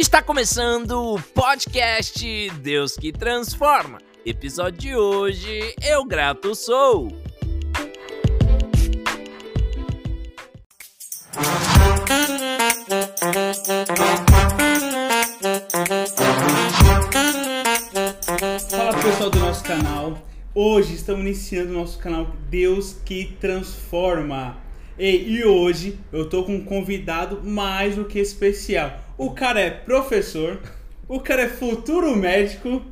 Está começando o podcast Deus que Transforma. Episódio de hoje, Eu Grato Sou. Fala pessoal do nosso canal. Hoje estamos iniciando o nosso canal Deus que Transforma. Ei, e hoje eu tô com um convidado mais do que especial. O cara é professor, o cara é futuro médico,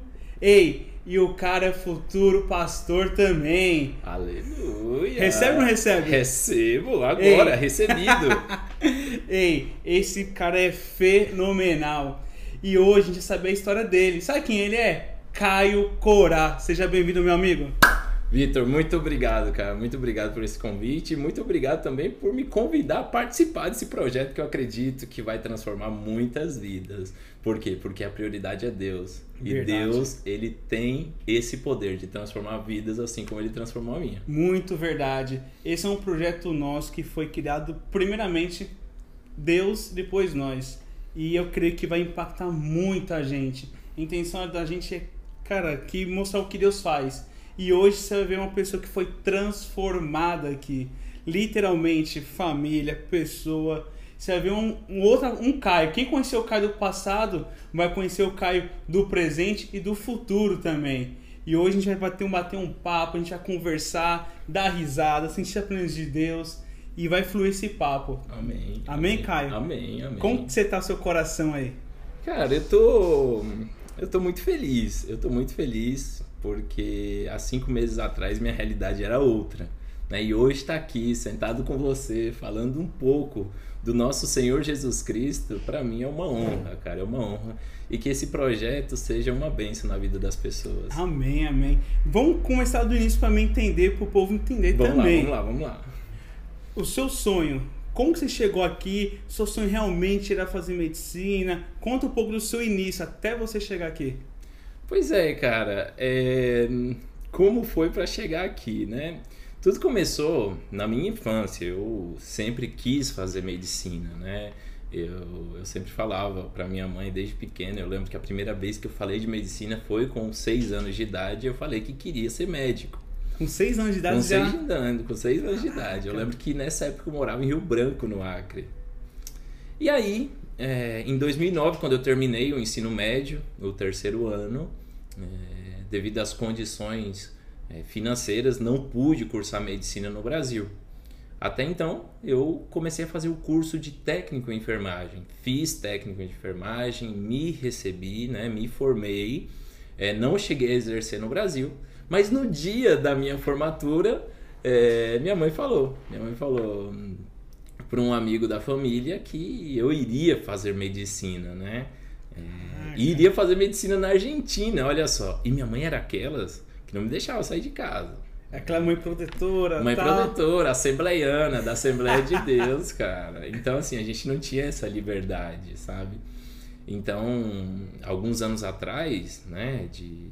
ei, e o cara é futuro pastor também. Aleluia. Recebe ou não recebe? Recebo, agora, Ei. recebido. Ei, esse cara é fenomenal. E hoje a gente vai saber a história dele. Sabe quem ele é? Caio Corá. Seja bem-vindo, meu amigo. Vitor, muito obrigado, cara. Muito obrigado por esse convite. Muito obrigado também por me convidar a participar desse projeto que eu acredito que vai transformar muitas vidas. Por quê? Porque a prioridade é Deus. E Verdade. Deus, ele tem esse poder de transformar vidas assim como ele transformou a minha. Muito verdade. Esse é um projeto nosso que foi criado primeiramente Deus, depois nós. E eu creio que vai impactar muita gente. A intenção da gente é, cara, que mostrar o que Deus faz. E hoje você vai ver uma pessoa que foi transformada aqui. Literalmente, família, pessoa. Você vai ver um, um outro, um Caio. Quem conheceu o Caio do passado vai conhecer o Caio do presente e do futuro também. E hoje a gente vai bater um, bater um papo, a gente vai conversar, dar risada, sentir a presença de Deus e vai fluir esse papo. Amém. Amém, Caio? Amém, amém. Como que você tá seu coração aí? Cara, eu tô. Eu tô muito feliz. Eu tô muito feliz porque há cinco meses atrás minha realidade era outra. Né? E hoje estar aqui, sentado com você, falando um pouco do nosso Senhor Jesus Cristo, para mim é uma honra, cara, é uma honra. E que esse projeto seja uma bênção na vida das pessoas. Amém, amém. Vamos começar do início para mim entender, para o povo entender Vamos lá, também. vamos lá, vamos lá. O seu sonho, como você chegou aqui? Seu sonho realmente era fazer medicina? Conta um pouco do seu início até você chegar aqui. Pois é, cara. é, Como foi para chegar aqui, né? Tudo começou na minha infância. Eu sempre quis fazer medicina, né? Eu, eu sempre falava para minha mãe desde pequeno. Eu lembro que a primeira vez que eu falei de medicina foi com seis anos de idade. Eu falei que queria ser médico. Com seis anos de idade Com já. seis, anos, com seis anos de idade. Eu lembro que nessa época eu morava em Rio Branco, no Acre. E aí, é, em 2009, quando eu terminei o ensino médio, o terceiro ano, é, devido às condições é, financeiras, não pude cursar medicina no Brasil. Até então, eu comecei a fazer o curso de técnico em enfermagem. Fiz técnico em enfermagem, me recebi, né, me formei. É, não cheguei a exercer no Brasil, mas no dia da minha formatura, é, minha mãe falou, minha mãe falou para um amigo da família que eu iria fazer medicina, né? É, e iria fazer medicina na Argentina, olha só. E minha mãe era aquelas que não me deixava sair de casa. Aquela mãe protetora. Mãe tá? protetora, assembleiana, da Assembleia de Deus, cara. Então, assim, a gente não tinha essa liberdade, sabe? Então, alguns anos atrás, né, de,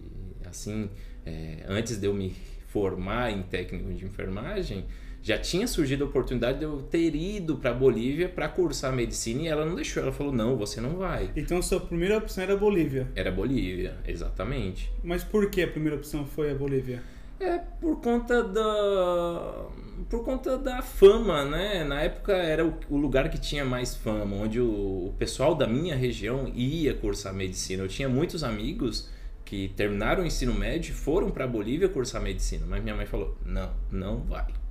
assim, é, antes de eu me formar em técnico de enfermagem, já tinha surgido a oportunidade de eu ter ido para Bolívia para cursar medicina e ela não deixou. Ela falou: não, você não vai. Então sua primeira opção era a Bolívia. Era Bolívia, exatamente. Mas por que a primeira opção foi a Bolívia? É por conta da por conta da fama, né? Na época era o, o lugar que tinha mais fama, onde o, o pessoal da minha região ia cursar medicina. Eu tinha muitos amigos que terminaram o ensino médio e foram para Bolívia cursar medicina, mas minha mãe falou: "Não, não vai".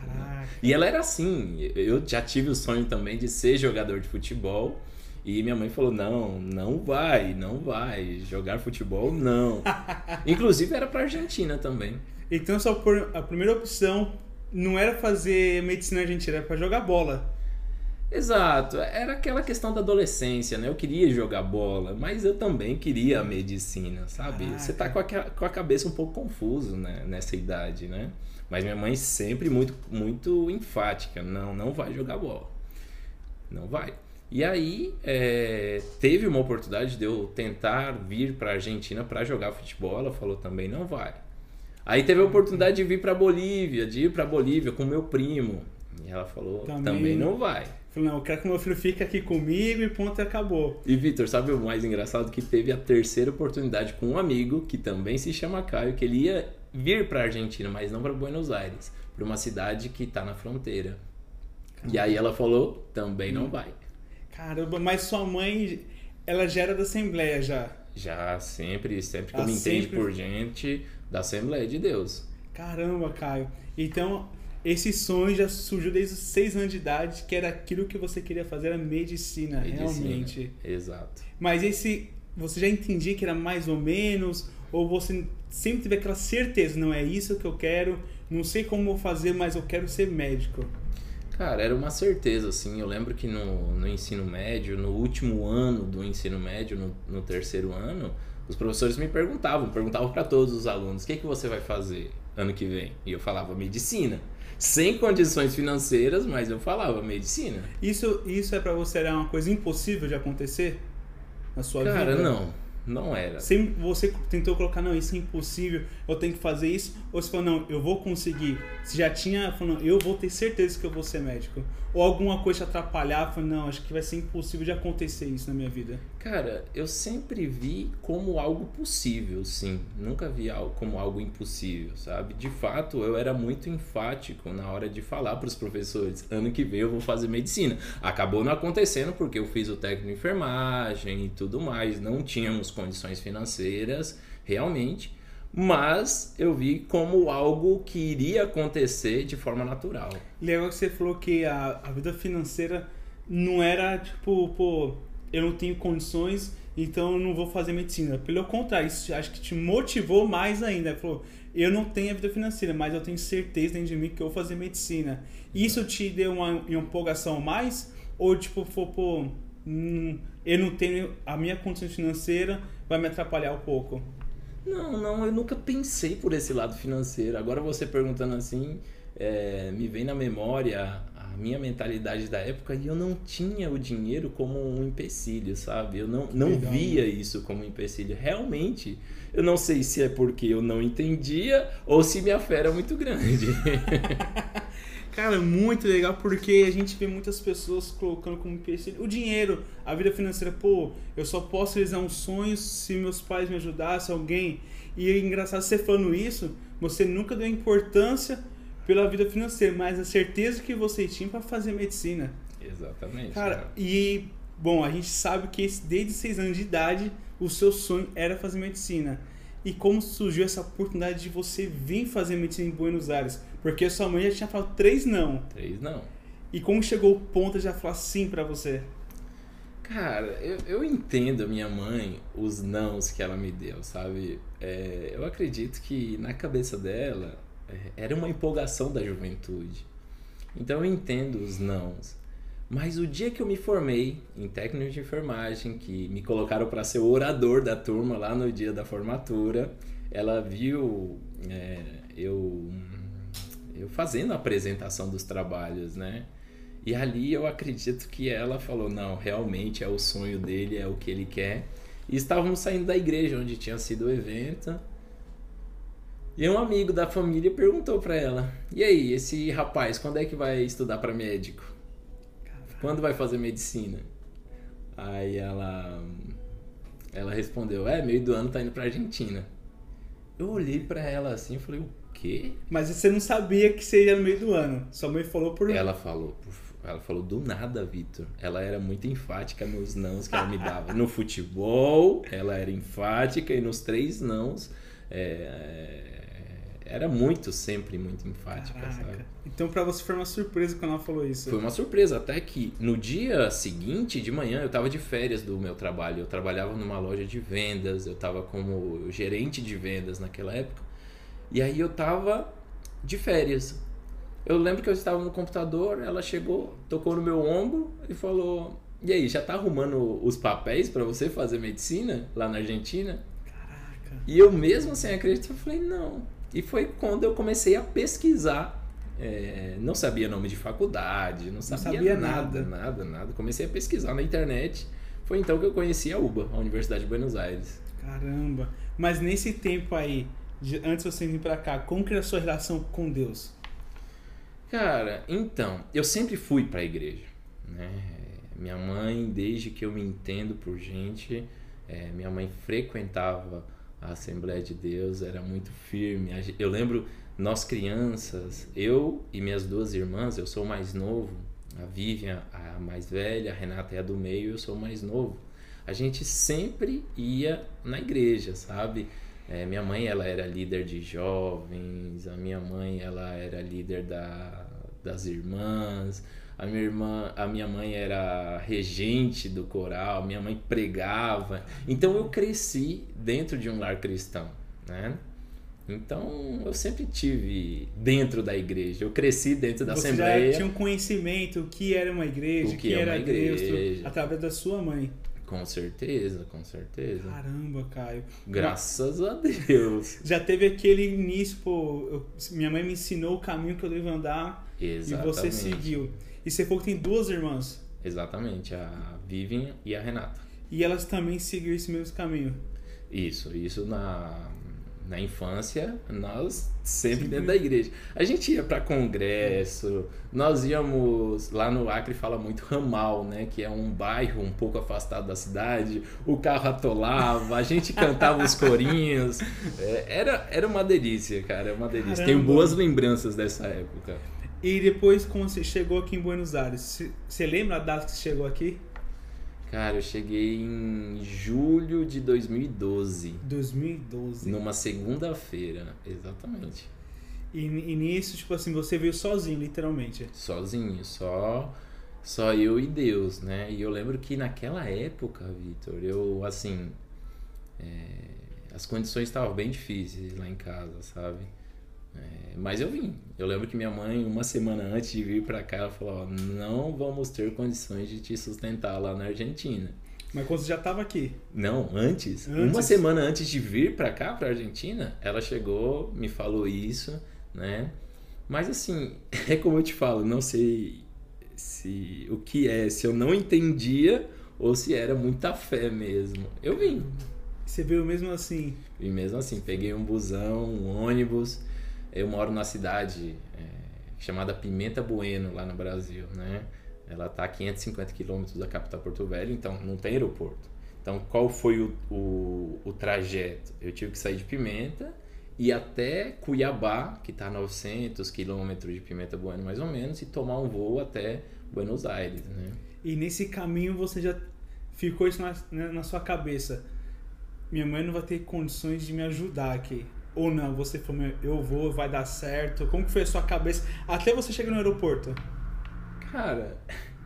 Caraca. E ela era assim, eu já tive o sonho também de ser jogador de futebol. E minha mãe falou: não, não vai, não vai. Jogar futebol, não. Inclusive era pra Argentina também. Então sua por- a primeira opção não era fazer medicina argentina, era pra jogar bola. Exato, era aquela questão da adolescência, né? Eu queria jogar bola, mas eu também queria a medicina, sabe? Caraca. Você tá com a, com a cabeça um pouco confuso né? nessa idade, né? Mas minha mãe sempre muito, muito enfática: não, não vai jogar bola. Não vai. E aí é, teve uma oportunidade de eu tentar vir para Argentina para jogar futebol. Ela falou também não vai. Aí teve a oportunidade de vir para Bolívia, de ir para Bolívia com meu primo, E ela falou, Também- também, não vai. Falei, não, eu quero que meu filho fique aqui comigo e ponto, acabou. E Vitor, sabe o mais engraçado? Que teve a terceira oportunidade com um amigo que também se chama Caio, que ele ia vir pra Argentina, mas não pra Buenos Aires, pra uma cidade que tá na fronteira. E aí ela falou, também não vai. Caramba, mas sua mãe, ela já era da Assembleia já. Já sempre, sempre que Ah, eu me entendo sempre? por gente da Assembleia de Deus. Caramba, Caio. Então, esse sonho já surgiu desde os seis anos de idade, que era aquilo que você queria fazer, era medicina, Medicina. realmente. Exato. Mas esse, você já entendia que era mais ou menos, ou você sempre teve aquela certeza, não é isso que eu quero, não sei como vou fazer, mas eu quero ser médico. Cara, era uma certeza, assim. Eu lembro que no, no ensino médio, no último ano do ensino médio, no, no terceiro ano, os professores me perguntavam, perguntavam para todos os alunos: o que, que você vai fazer ano que vem? E eu falava medicina. Sem condições financeiras, mas eu falava medicina. Isso, isso é pra você era uma coisa impossível de acontecer na sua vida? Cara, não. Não era. Você tentou colocar, não, isso é impossível, eu tenho que fazer isso, ou você falou, não, eu vou conseguir. Você já tinha, falou, eu vou ter certeza que eu vou ser médico. Ou alguma coisa te atrapalhar, falou, não, acho que vai ser impossível de acontecer isso na minha vida. Cara, eu sempre vi como algo possível, sim. Nunca vi algo como algo impossível, sabe? De fato, eu era muito enfático na hora de falar para os professores: ano que vem eu vou fazer medicina. Acabou não acontecendo porque eu fiz o técnico de enfermagem e tudo mais. Não tínhamos condições financeiras, realmente. Mas eu vi como algo que iria acontecer de forma natural. Legal que você falou que a, a vida financeira não era tipo, pô, eu não tenho condições, então eu não vou fazer medicina. Pelo contrário, isso acho que te motivou mais ainda. Falou, eu não tenho a vida financeira, mas eu tenho certeza dentro de mim que eu vou fazer medicina. Isso te deu uma, uma empolgação mais? Ou tipo, foi, pô, hum, eu não tenho a minha condição financeira, vai me atrapalhar um pouco? Não, não, eu nunca pensei por esse lado financeiro. Agora você perguntando assim, é, me vem na memória a minha mentalidade da época e eu não tinha o dinheiro como um empecilho, sabe? Eu não, não via isso como um empecilho. Realmente, eu não sei se é porque eu não entendia ou se minha fé era muito grande. Cara, muito legal porque a gente vê muitas pessoas colocando como empecilho o dinheiro, a vida financeira. Pô, eu só posso realizar um sonho se meus pais me ajudassem, alguém. E é engraçado você falando isso, você nunca deu importância pela vida financeira, mas a certeza que você tinha para fazer medicina. Exatamente. Cara, e bom, a gente sabe que desde seis anos de idade o seu sonho era fazer medicina. E como surgiu essa oportunidade de você vir fazer medicina em Buenos Aires? Porque sua mãe já tinha falado três não. Três não. E como chegou o ponto de já falar sim pra você? Cara, eu, eu entendo a minha mãe, os nãos que ela me deu, sabe? É, eu acredito que na cabeça dela era uma empolgação da juventude. Então eu entendo os nãos. Mas o dia que eu me formei em técnico de enfermagem, que me colocaram para ser o orador da turma lá no dia da formatura, ela viu é, eu, eu fazendo a apresentação dos trabalhos, né? E ali eu acredito que ela falou: não, realmente é o sonho dele, é o que ele quer. E estávamos saindo da igreja onde tinha sido o evento. E um amigo da família perguntou para ela: e aí, esse rapaz, quando é que vai estudar para médico? Quando vai fazer medicina? Aí ela ela respondeu: é, meio do ano tá indo pra Argentina. Eu olhei para ela assim e falei: o quê? Mas você não sabia que seria no meio do ano. Sua mãe falou por. Ela falou, ela falou do nada, Vitor. Ela era muito enfática nos nãos que ela me dava. No futebol, ela era enfática e nos três nãos é, era muito, sempre muito enfática, sabe? Caraca. Então pra você foi uma surpresa quando ela falou isso. Foi uma surpresa, até que no dia seguinte, de manhã, eu tava de férias do meu trabalho. Eu trabalhava numa loja de vendas, eu tava como gerente de vendas naquela época. E aí eu tava de férias. Eu lembro que eu estava no computador, ela chegou, tocou no meu ombro e falou: "E aí, já tá arrumando os papéis para você fazer medicina lá na Argentina?" Caraca. E eu mesmo sem acreditar, falei: "Não". E foi quando eu comecei a pesquisar. É, não sabia nome de faculdade, não sabia, sabia nada, nada. nada, nada. Comecei a pesquisar na internet. Foi então que eu conheci a UBA, a Universidade de Buenos Aires. Caramba. Mas nesse tempo aí, de- antes de você vir pra cá, como que era a sua relação com Deus? Cara, então, eu sempre fui para a igreja, né? Minha mãe, desde que eu me entendo por gente, é, minha mãe frequentava a Assembleia de Deus, era muito firme. Eu lembro, nós crianças, eu e minhas duas irmãs, eu sou mais novo, a Vivian, a mais velha, a Renata é a do meio, eu sou mais novo. A gente sempre ia na igreja, sabe? É, minha mãe, ela era líder de jovens, a minha mãe, ela era líder da, das irmãs, a minha irmã, a minha mãe era regente do coral, minha mãe pregava. Então eu cresci dentro de um lar cristão, né? Então eu sempre tive dentro da igreja. Eu cresci dentro da Você assembleia. Já tinha um conhecimento o que era uma igreja, o que, que é era igreja. Deus, através da sua mãe. Com certeza, com certeza. Caramba, Caio. Graças a Deus. Já teve aquele início, pô, eu, minha mãe me ensinou o caminho que eu devo andar Exatamente. e você seguiu. E você falou que tem duas irmãs. Exatamente, a Vivian e a Renata. E elas também seguiram esse mesmo caminho. Isso, isso na na infância, nós sempre Sim. dentro da igreja. A gente ia para congresso, nós íamos lá no Acre fala muito ramal, né, que é um bairro um pouco afastado da cidade. O carro atolava, a gente cantava os corinhos. É, era era uma delícia, cara, é uma delícia. Caramba. Tenho boas lembranças dessa época. E depois quando você chegou aqui em Buenos Aires, você lembra a data que você chegou aqui? Cara, eu cheguei em julho de 2012. 2012. Numa segunda-feira, exatamente. E, e nisso, tipo assim, você veio sozinho, literalmente? Sozinho, só só eu e Deus, né? E eu lembro que naquela época, Vitor, eu, assim, é, as condições estavam bem difíceis lá em casa, sabe? É, mas eu vim. Eu lembro que minha mãe, uma semana antes de vir para cá, ela falou: ó, não vamos ter condições de te sustentar lá na Argentina. Mas quando você já estava aqui? Não, antes. antes. Uma semana antes de vir para cá, para Argentina, ela chegou, me falou isso, né? Mas assim, é como eu te falo, não sei se o que é, se eu não entendia ou se era muita fé mesmo. Eu vim. Você veio mesmo assim? Vim mesmo assim, peguei um busão, um ônibus. Eu moro na cidade é, chamada Pimenta Bueno, lá no Brasil, né? Ela está a 550 quilômetros da capital Porto Velho, então não tem aeroporto. Então, qual foi o, o, o trajeto? Eu tive que sair de Pimenta e até Cuiabá, que está a 900 quilômetros de Pimenta Bueno, mais ou menos, e tomar um voo até Buenos Aires, né? E nesse caminho você já ficou isso na, né, na sua cabeça. Minha mãe não vai ter condições de me ajudar aqui. Ou não, você falou, eu vou, vai dar certo. Como que foi a sua cabeça até você chegar no aeroporto? Cara,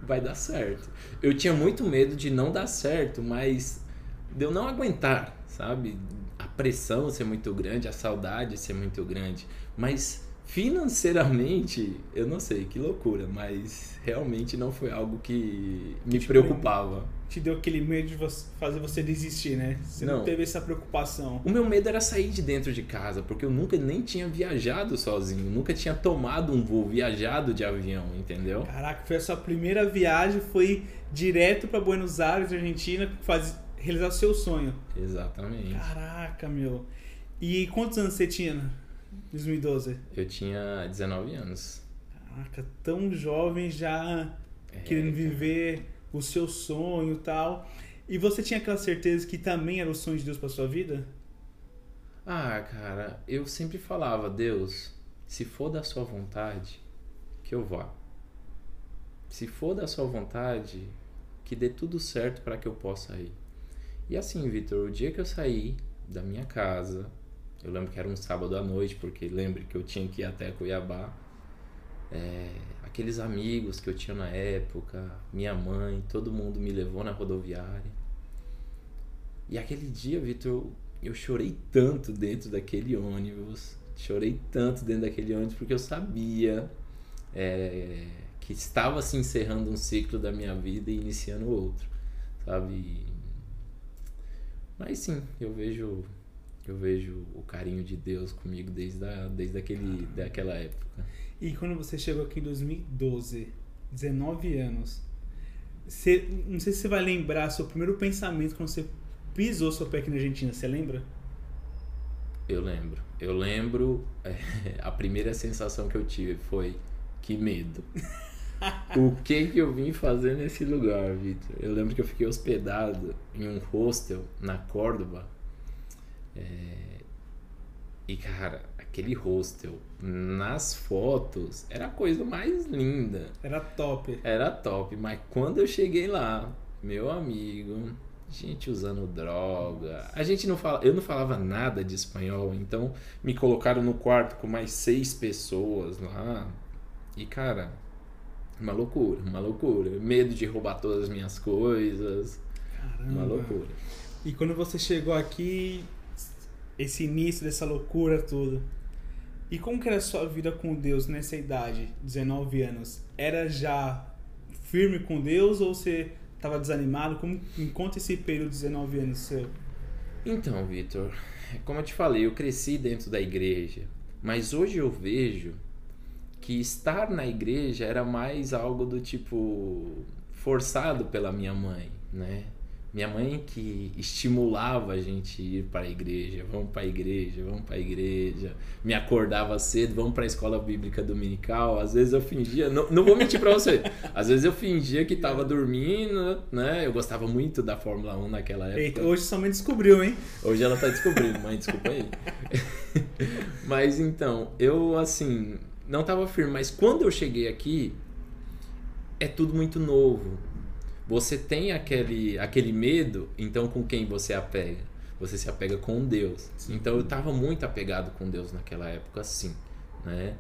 vai dar certo. Eu tinha muito medo de não dar certo, mas de eu não aguentar, sabe? A pressão ser muito grande, a saudade ser muito grande. Mas financeiramente, eu não sei, que loucura, mas realmente não foi algo que me preocupava. Te deu aquele medo de fazer você desistir, né? Você não. não. teve essa preocupação. O meu medo era sair de dentro de casa, porque eu nunca nem tinha viajado sozinho, nunca tinha tomado um voo, viajado de avião, entendeu? Caraca, foi a sua primeira viagem, foi direto para Buenos Aires, Argentina, fazer, realizar o seu sonho. Exatamente. Caraca, meu. E quantos anos você tinha? 2012? Eu tinha 19 anos. Caraca, tão jovem já é, querendo viver o seu sonho tal. E você tinha aquela certeza que também era o sonho de Deus para sua vida? Ah, cara, eu sempre falava, Deus, se for da sua vontade, que eu vá. Se for da sua vontade, que dê tudo certo para que eu possa ir. E assim, Vitor, o dia que eu saí da minha casa, eu lembro que era um sábado à noite, porque lembre que eu tinha que ir até Cuiabá. É, aqueles amigos que eu tinha na época, minha mãe, todo mundo me levou na rodoviária. E aquele dia, Vitor, eu chorei tanto dentro daquele ônibus, chorei tanto dentro daquele ônibus porque eu sabia é, que estava se encerrando um ciclo da minha vida e iniciando outro, sabe? Mas sim, eu vejo eu vejo o carinho de Deus comigo desde, a, desde aquele, daquela época. E quando você chegou aqui em 2012, 19 anos, você, não sei se você vai lembrar seu primeiro pensamento quando você pisou seu pé aqui na Argentina, você lembra? Eu lembro. Eu lembro, é, a primeira sensação que eu tive foi que medo. o que que eu vim fazer nesse lugar, Vitor? Eu lembro que eu fiquei hospedado em um hostel na Córdoba. É... E, cara, aquele hostel, nas fotos, era a coisa mais linda. Era top. Era top, mas quando eu cheguei lá, meu amigo, gente usando droga. A gente não fala, eu não falava nada de espanhol, então me colocaram no quarto com mais seis pessoas lá. E cara, uma loucura, uma loucura. Medo de roubar todas as minhas coisas. Caramba. Uma loucura. E quando você chegou aqui, esse início dessa loucura toda. E como que era a sua vida com Deus nessa idade, 19 anos? Era já firme com Deus ou você estava desanimado? Como conta esse período de 19 anos seu? Então, Vitor, como eu te falei, eu cresci dentro da igreja, mas hoje eu vejo que estar na igreja era mais algo do tipo forçado pela minha mãe, né? Minha mãe que estimulava a gente ir para a igreja, vamos para a igreja, vamos para a igreja. Me acordava cedo, vamos para a escola bíblica dominical. Às vezes eu fingia, não, não vou mentir para você. Às vezes eu fingia que estava dormindo, né? Eu gostava muito da Fórmula 1 naquela época. Eita, hoje sua mãe descobriu, hein? Hoje ela está descobrindo, mãe, desculpa aí. mas então, eu assim, não estava firme, mas quando eu cheguei aqui, é tudo muito novo você tem aquele, aquele medo, então com quem você apega? Você se apega com Deus. Sim. Então eu estava muito apegado com Deus naquela época, sim. Né?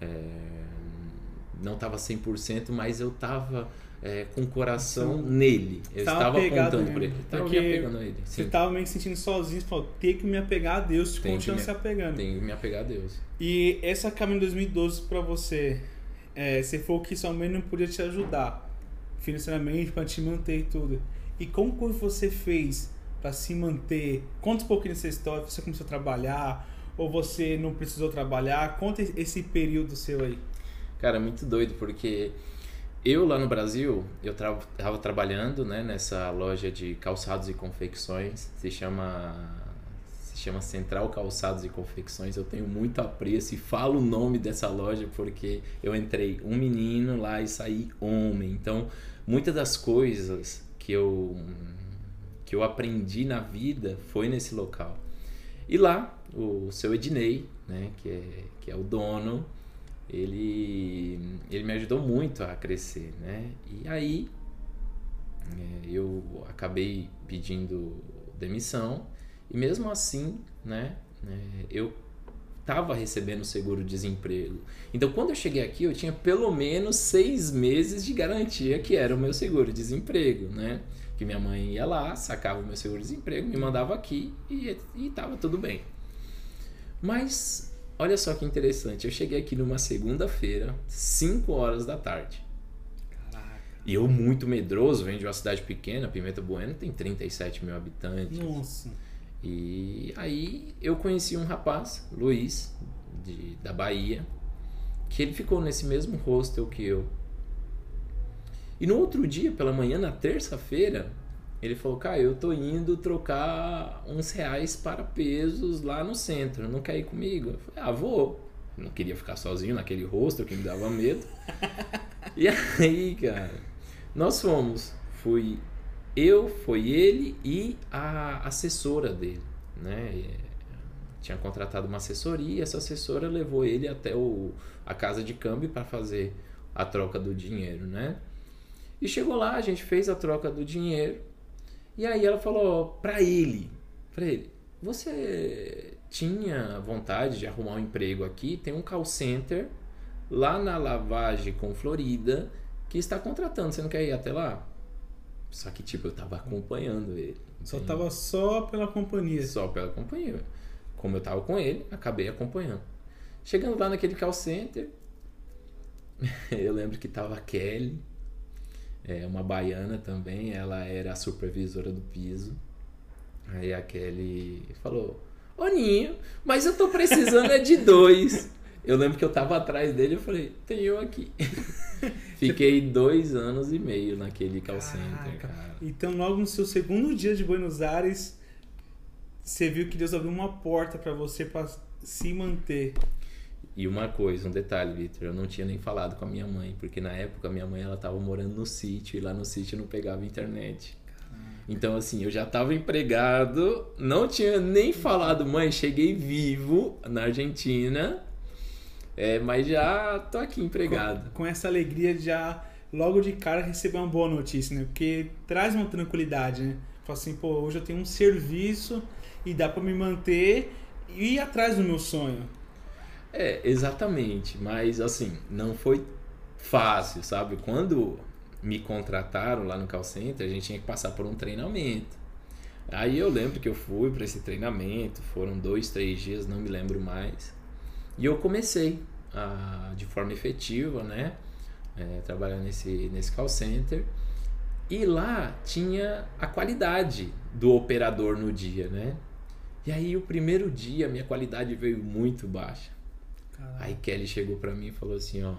É, não estava 100%, mas eu estava é, com o coração sim. nele. Eu estava apontando por ele. Estava me apegando a ele. Sim. Você estava meio sentindo sozinho, você falou, tem que me apegar a Deus, continua se apegando. Tem que me apegar a Deus. E essa caminho 2012 para você, é, você falou que sua mãe não podia te ajudar financeiramente para te manter e tudo. E como que você fez para se manter? Conta um pouquinho dessa história. Você começou a trabalhar ou você não precisou trabalhar? Conta esse período seu aí. Cara, muito doido porque eu lá no Brasil, eu estava trabalhando né, nessa loja de calçados e confecções, se chama chama Central Calçados e Confecções. Eu tenho muito apreço e falo o nome dessa loja porque eu entrei um menino lá e saí homem. Então, muitas das coisas que eu que eu aprendi na vida foi nesse local. E lá, o seu Ednei, né, que é, que é o dono, ele, ele me ajudou muito a crescer, né? E aí é, eu acabei pedindo demissão e mesmo assim, né, é, eu estava recebendo seguro-desemprego. Então, quando eu cheguei aqui, eu tinha pelo menos seis meses de garantia que era o meu seguro-desemprego, né? Que minha mãe ia lá, sacava o meu seguro-desemprego, me mandava aqui e estava tudo bem. Mas, olha só que interessante, eu cheguei aqui numa segunda-feira, 5 horas da tarde. E eu, muito medroso, venho de uma cidade pequena, Pimenta Bueno tem 37 mil habitantes. Nossa. E aí eu conheci um rapaz, Luiz, de, da Bahia, que ele ficou nesse mesmo hostel que eu. E no outro dia, pela manhã, na terça-feira, ele falou: Cara, eu tô indo trocar uns reais para pesos lá no centro, não quer ir comigo? Eu falei: Ah, vou. Eu não queria ficar sozinho naquele hostel que me dava medo. e aí, cara, nós fomos. Fui eu, foi ele e a assessora dele, né? Tinha contratado uma assessoria, essa assessora levou ele até o, a casa de câmbio para fazer a troca do dinheiro, né? E chegou lá, a gente fez a troca do dinheiro. E aí ela falou para ele, para ele, você tinha vontade de arrumar um emprego aqui? Tem um call center lá na Lavagem com Florida que está contratando. Você não quer ir até lá? Só que, tipo, eu tava acompanhando ele. Só tava só pela companhia. Só pela companhia. Como eu tava com ele, acabei acompanhando. Chegando lá naquele call center, eu lembro que tava a Kelly, é, uma baiana também, ela era a supervisora do piso. Aí a Kelly falou: Ô Ninho, mas eu tô precisando é de dois. Eu lembro que eu tava atrás dele e falei, tem eu aqui. Fiquei dois anos e meio naquele call center, cara. Então, logo no seu segundo dia de Buenos Aires, você viu que Deus abriu uma porta para você para se manter. E uma coisa, um detalhe, Vitor, eu não tinha nem falado com a minha mãe, porque na época a minha mãe ela tava morando no sítio e lá no sítio não pegava internet. Então assim, eu já estava empregado, não tinha nem falado, mãe, cheguei vivo na Argentina, é, mas já tô aqui empregado. Com, com essa alegria de já logo de cara receber uma boa notícia, né? Porque traz uma tranquilidade, né? Fala assim, pô, hoje eu tenho um serviço e dá para me manter e ir atrás do meu sonho. É, exatamente. Mas assim, não foi fácil, sabe? Quando me contrataram lá no call center, a gente tinha que passar por um treinamento. Aí eu lembro que eu fui para esse treinamento, foram dois, três dias, não me lembro mais. E eu comecei a, de forma efetiva, né? É, trabalhar nesse, nesse call center. E lá tinha a qualidade do operador no dia, né? E aí o primeiro dia minha qualidade veio muito baixa. Caramba. Aí Kelly chegou para mim e falou assim, ó,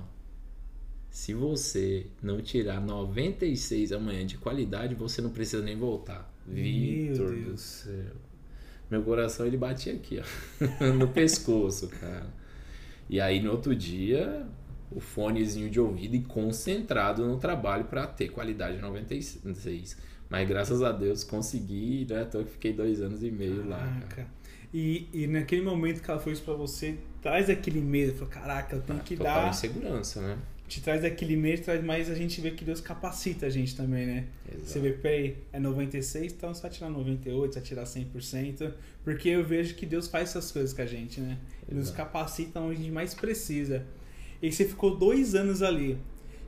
se você não tirar 96 amanhã de qualidade, você não precisa nem voltar. Vitor do céu. Meu coração ele batia aqui, ó, no pescoço, cara. E aí no outro dia, o fonezinho de ouvido e concentrado no trabalho para ter qualidade 96. Mas graças a Deus consegui, né? Então eu fiquei dois anos e meio Caraca. lá. Cara. E, e naquele momento que ela foi isso pra você, traz aquele medo, fala, caraca, eu tenho ah, que total dar. insegurança, né? Te traz aquele medo, traz mais a gente vê que Deus capacita a gente também, né? Exato. Você vê, peraí, é 96, então você vai tirar 98, você vai tirar 100%. Porque eu vejo que Deus faz essas coisas com a gente, né? Ele nos capacita onde a gente mais precisa. E você ficou dois anos ali.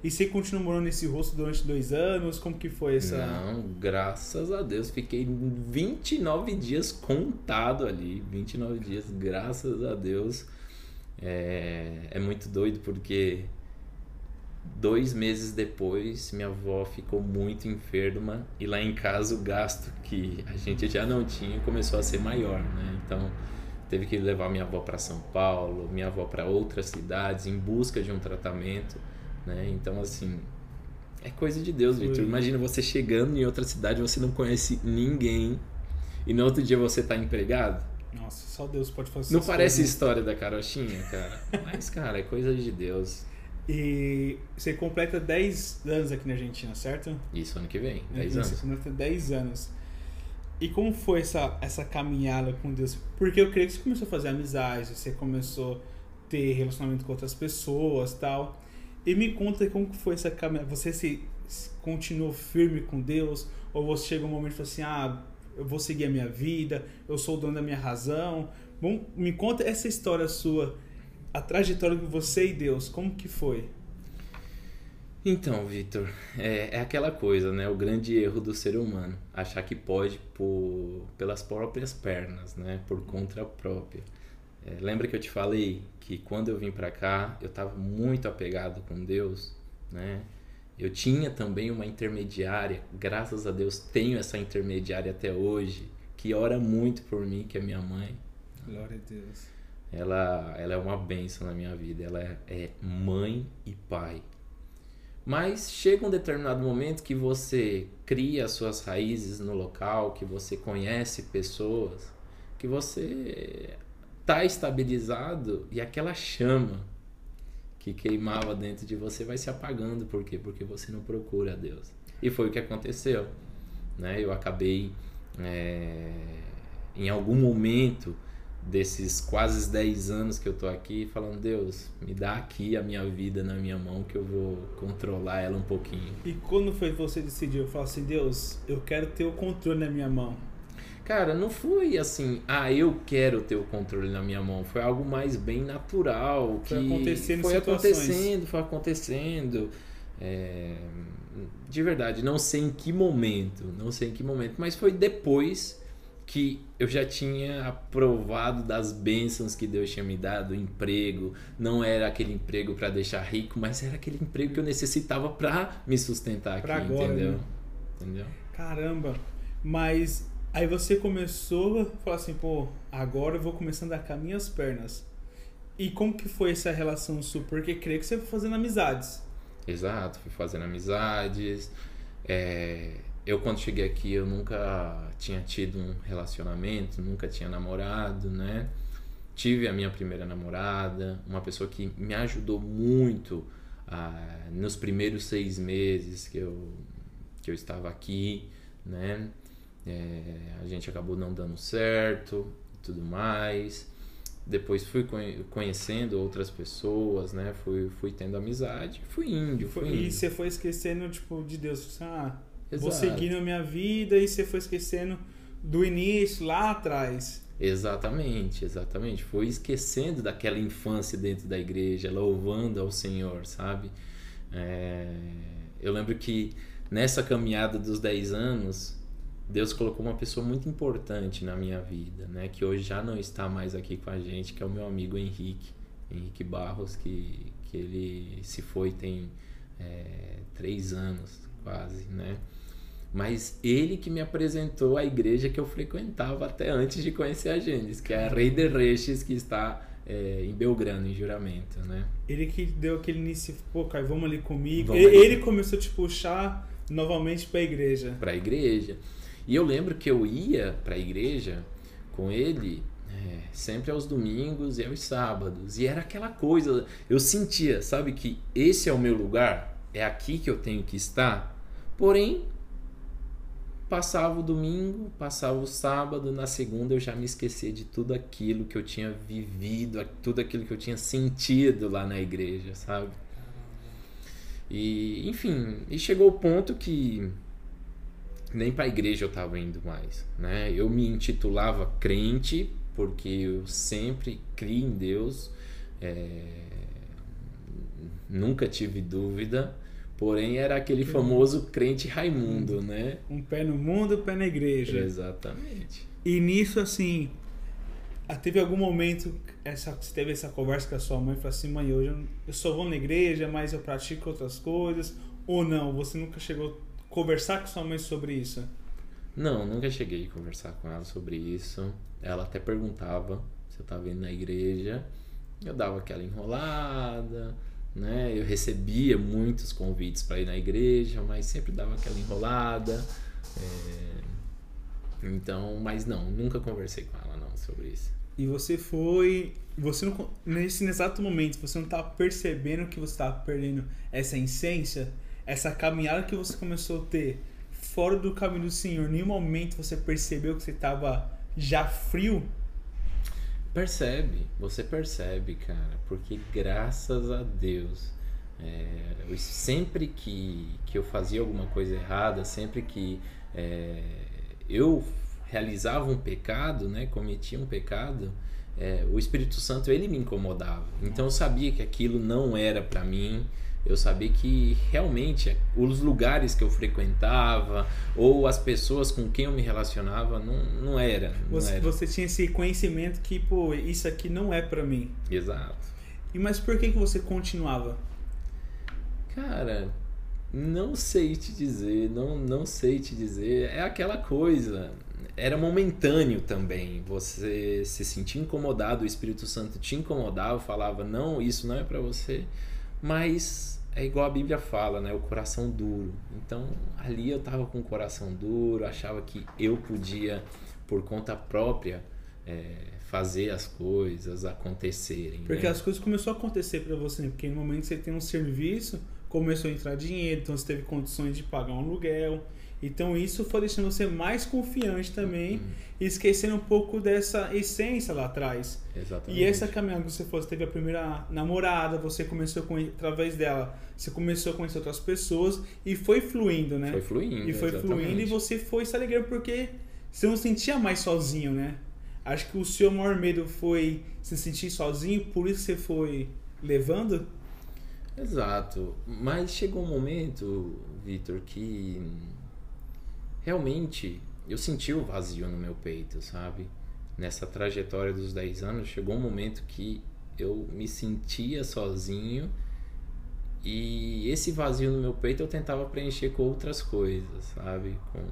E você continuou morando nesse rosto durante dois anos? Como que foi essa... Não, graças a Deus. Fiquei 29 dias contado ali. 29 dias, graças a Deus. É, é muito doido porque dois meses depois minha avó ficou muito enferma e lá em casa o gasto que a gente já não tinha começou a ser maior, né? Então teve que levar minha avó para São Paulo, minha avó para outras cidades em busca de um tratamento. Né? Então, assim, é coisa de Deus, Vitor. Imagina você chegando em outra cidade, você não conhece ninguém e no outro dia você tá empregado. Nossa, só Deus pode fazer Não parece coisas. história da carochinha, cara? Mas, cara, é coisa de Deus. E você completa 10 anos aqui na Argentina, certo? Isso, ano que vem, 10 anos. Você completa 10 anos. E como foi essa, essa caminhada com Deus? Porque eu creio que você começou a fazer amizades, você começou a ter relacionamento com outras pessoas tal. E me conta como foi essa caminhada. Você se, se continuou firme com Deus? Ou você chega um momento e fala assim, ah, eu vou seguir a minha vida, eu sou o dono da minha razão. Bom, me conta essa história sua, a trajetória de você e Deus, como que foi? Então, Vitor, é, é, aquela coisa, né? O grande erro do ser humano, achar que pode por, pelas próprias pernas, né? Por conta própria. É, lembra que eu te falei que quando eu vim para cá, eu estava muito apegado com Deus, né? Eu tinha também uma intermediária, graças a Deus tenho essa intermediária até hoje, que ora muito por mim, que é minha mãe. Glória a Deus. Ela, ela é uma bênção na minha vida, ela é, é mãe e pai. Mas chega um determinado momento que você cria as suas raízes no local, que você conhece pessoas, que você está estabilizado e aquela chama que queimava dentro de você vai se apagando. Por quê? Porque você não procura a Deus. E foi o que aconteceu. Né? Eu acabei, é, em algum momento desses quase 10 anos que eu tô aqui, falando: Deus, me dá aqui a minha vida na minha mão que eu vou controlar ela um pouquinho. E quando foi que você decidiu? Falar assim: Deus, eu quero ter o controle na minha mão. Cara, não foi assim, ah, eu quero ter o controle na minha mão. Foi algo mais bem natural. Foi que acontecendo foi acontecendo, foi acontecendo. É, de verdade, não sei em que momento, não sei em que momento, mas foi depois que eu já tinha aprovado das bênçãos que Deus tinha me dado, emprego, não era aquele emprego para deixar rico, mas era aquele emprego que eu necessitava para me sustentar pra aqui, agora, entendeu? Né? Entendeu? Caramba. Mas Aí você começou a falar assim, pô, agora eu vou começando a dar com as minhas pernas. E como que foi essa relação sua? Porque creio que você foi fazendo amizades. Exato, fui fazendo amizades. É, eu quando cheguei aqui eu nunca tinha tido um relacionamento, nunca tinha namorado, né? tive a minha primeira namorada, uma pessoa que me ajudou muito ah, nos primeiros seis meses que eu, que eu estava aqui, né? É, a gente acabou não dando certo e tudo mais. Depois fui conhecendo outras pessoas, né? Fui, fui tendo amizade, fui indo, fui. E você foi esquecendo, tipo, de Deus. Ah, Exato. vou seguindo a minha vida e você foi esquecendo do início, lá atrás. Exatamente, exatamente. Foi esquecendo daquela infância dentro da igreja, louvando ao Senhor, sabe? É... Eu lembro que nessa caminhada dos 10 anos, Deus colocou uma pessoa muito importante na minha vida, né? Que hoje já não está mais aqui com a gente, que é o meu amigo Henrique, Henrique Barros, que, que ele se foi tem é, três anos quase, né? Mas ele que me apresentou a igreja que eu frequentava até antes de conhecer a Gênesis, que é a Rei de Reches, que está é, em Belgrano, em juramento, né? Ele que deu aquele início, pô, Caio, vamos ali comigo. Vamos ele, ali. ele começou a te puxar novamente para a igreja. Para a igreja. E eu lembro que eu ia para a igreja com ele é, sempre aos domingos e aos sábados. E era aquela coisa, eu sentia, sabe, que esse é o meu lugar, é aqui que eu tenho que estar. Porém, passava o domingo, passava o sábado, na segunda eu já me esquecia de tudo aquilo que eu tinha vivido, tudo aquilo que eu tinha sentido lá na igreja, sabe? E, enfim, e chegou o ponto que nem para a igreja eu estava indo mais, né? Eu me intitulava crente porque eu sempre criei em Deus, é... nunca tive dúvida, porém era aquele famoso crente Raimundo, né? Um pé no mundo, um pé na igreja. Exatamente. E nisso assim, ah, teve algum momento essa você teve essa conversa com a sua mãe, falou assim, mãe, hoje eu só vou na igreja, mas eu pratico outras coisas, ou não? Você nunca chegou conversar com sua mãe sobre isso? Não, nunca cheguei a conversar com ela sobre isso. Ela até perguntava se eu estava indo na igreja. Eu dava aquela enrolada, né? Eu recebia muitos convites para ir na igreja, mas sempre dava aquela enrolada. É... Então, mas não, nunca conversei com ela não sobre isso. E você foi, você não nesse exato momento, você não estava percebendo que você estava perdendo essa essência? essa caminhada que você começou a ter fora do caminho do Senhor, em nenhum momento você percebeu que você estava já frio? Percebe, você percebe, cara, porque graças a Deus, é, eu, sempre que, que eu fazia alguma coisa errada, sempre que é, eu realizava um pecado, né, cometia um pecado, é, o Espírito Santo ele me incomodava. Então eu sabia que aquilo não era para mim, eu sabia que realmente os lugares que eu frequentava ou as pessoas com quem eu me relacionava não, não era. Não você, era. você tinha esse conhecimento que, pô, isso aqui não é para mim. Exato. E mas por que, que você continuava? Cara, não sei te dizer, não, não sei te dizer. É aquela coisa. Era momentâneo também. Você se sentia incomodado, o Espírito Santo te incomodava, falava: não, isso não é para você. Mas é igual a Bíblia fala, né? O coração duro. Então ali eu tava com o coração duro, achava que eu podia, por conta própria, é, fazer as coisas acontecerem. Porque né? as coisas começaram a acontecer para você, porque no momento que você tem um serviço, começou a entrar dinheiro, então você teve condições de pagar um aluguel. Então isso foi deixando você mais confiante também, uhum. esquecendo um pouco dessa essência lá atrás. Exatamente. E essa caminhada que você você teve a primeira namorada, você começou com através dela, você começou a conhecer outras pessoas e foi fluindo, né? Foi fluindo. E foi exatamente. fluindo e você foi se alegrando porque você não sentia mais sozinho, né? Acho que o seu maior medo foi se sentir sozinho, por isso você foi levando. Exato. Mas chegou um momento, Vitor, que realmente eu senti o vazio no meu peito, sabe? Nessa trajetória dos 10 anos, chegou um momento que eu me sentia sozinho e esse vazio no meu peito eu tentava preencher com outras coisas, sabe? Com,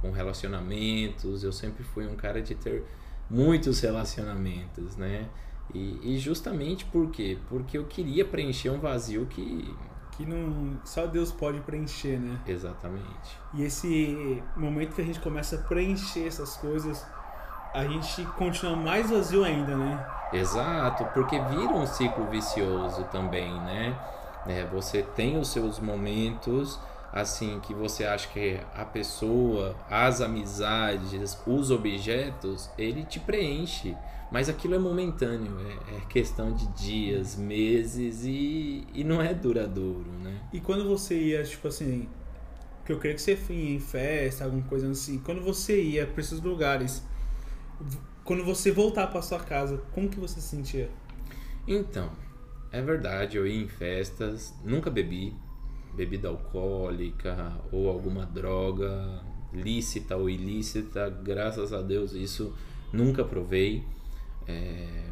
com relacionamentos. Eu sempre fui um cara de ter muitos relacionamentos, né? E, e justamente por quê? Porque eu queria preencher um vazio que que não só Deus pode preencher, né? Exatamente. E esse momento que a gente começa a preencher essas coisas a gente continua mais vazio ainda, né? Exato, porque vira um ciclo vicioso também, né? É, você tem os seus momentos assim que você acha que a pessoa, as amizades, os objetos, ele te preenche. Mas aquilo é momentâneo, é, é questão de dias, meses e, e não é duradouro, né? E quando você ia, tipo assim, que eu creio que você ia em festa, alguma coisa assim, quando você ia para esses lugares, quando você voltar para sua casa, como que você se sentia? Então, é verdade, eu ia em festas, nunca bebi bebida alcoólica ou alguma droga lícita ou ilícita, graças a Deus isso nunca provei. É,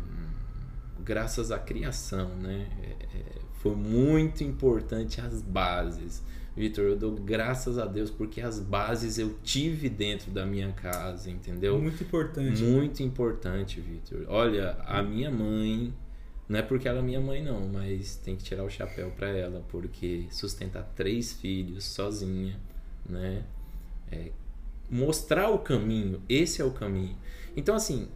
graças à criação, né? É, é foi muito importante as bases. Vitor, eu dou graças a Deus porque as bases eu tive dentro da minha casa, entendeu? Muito importante. Muito importante, Vitor. Olha, a minha mãe, não é porque ela é minha mãe não, mas tem que tirar o chapéu para ela, porque sustentar três filhos sozinha, né? É, mostrar o caminho, esse é o caminho. Então assim,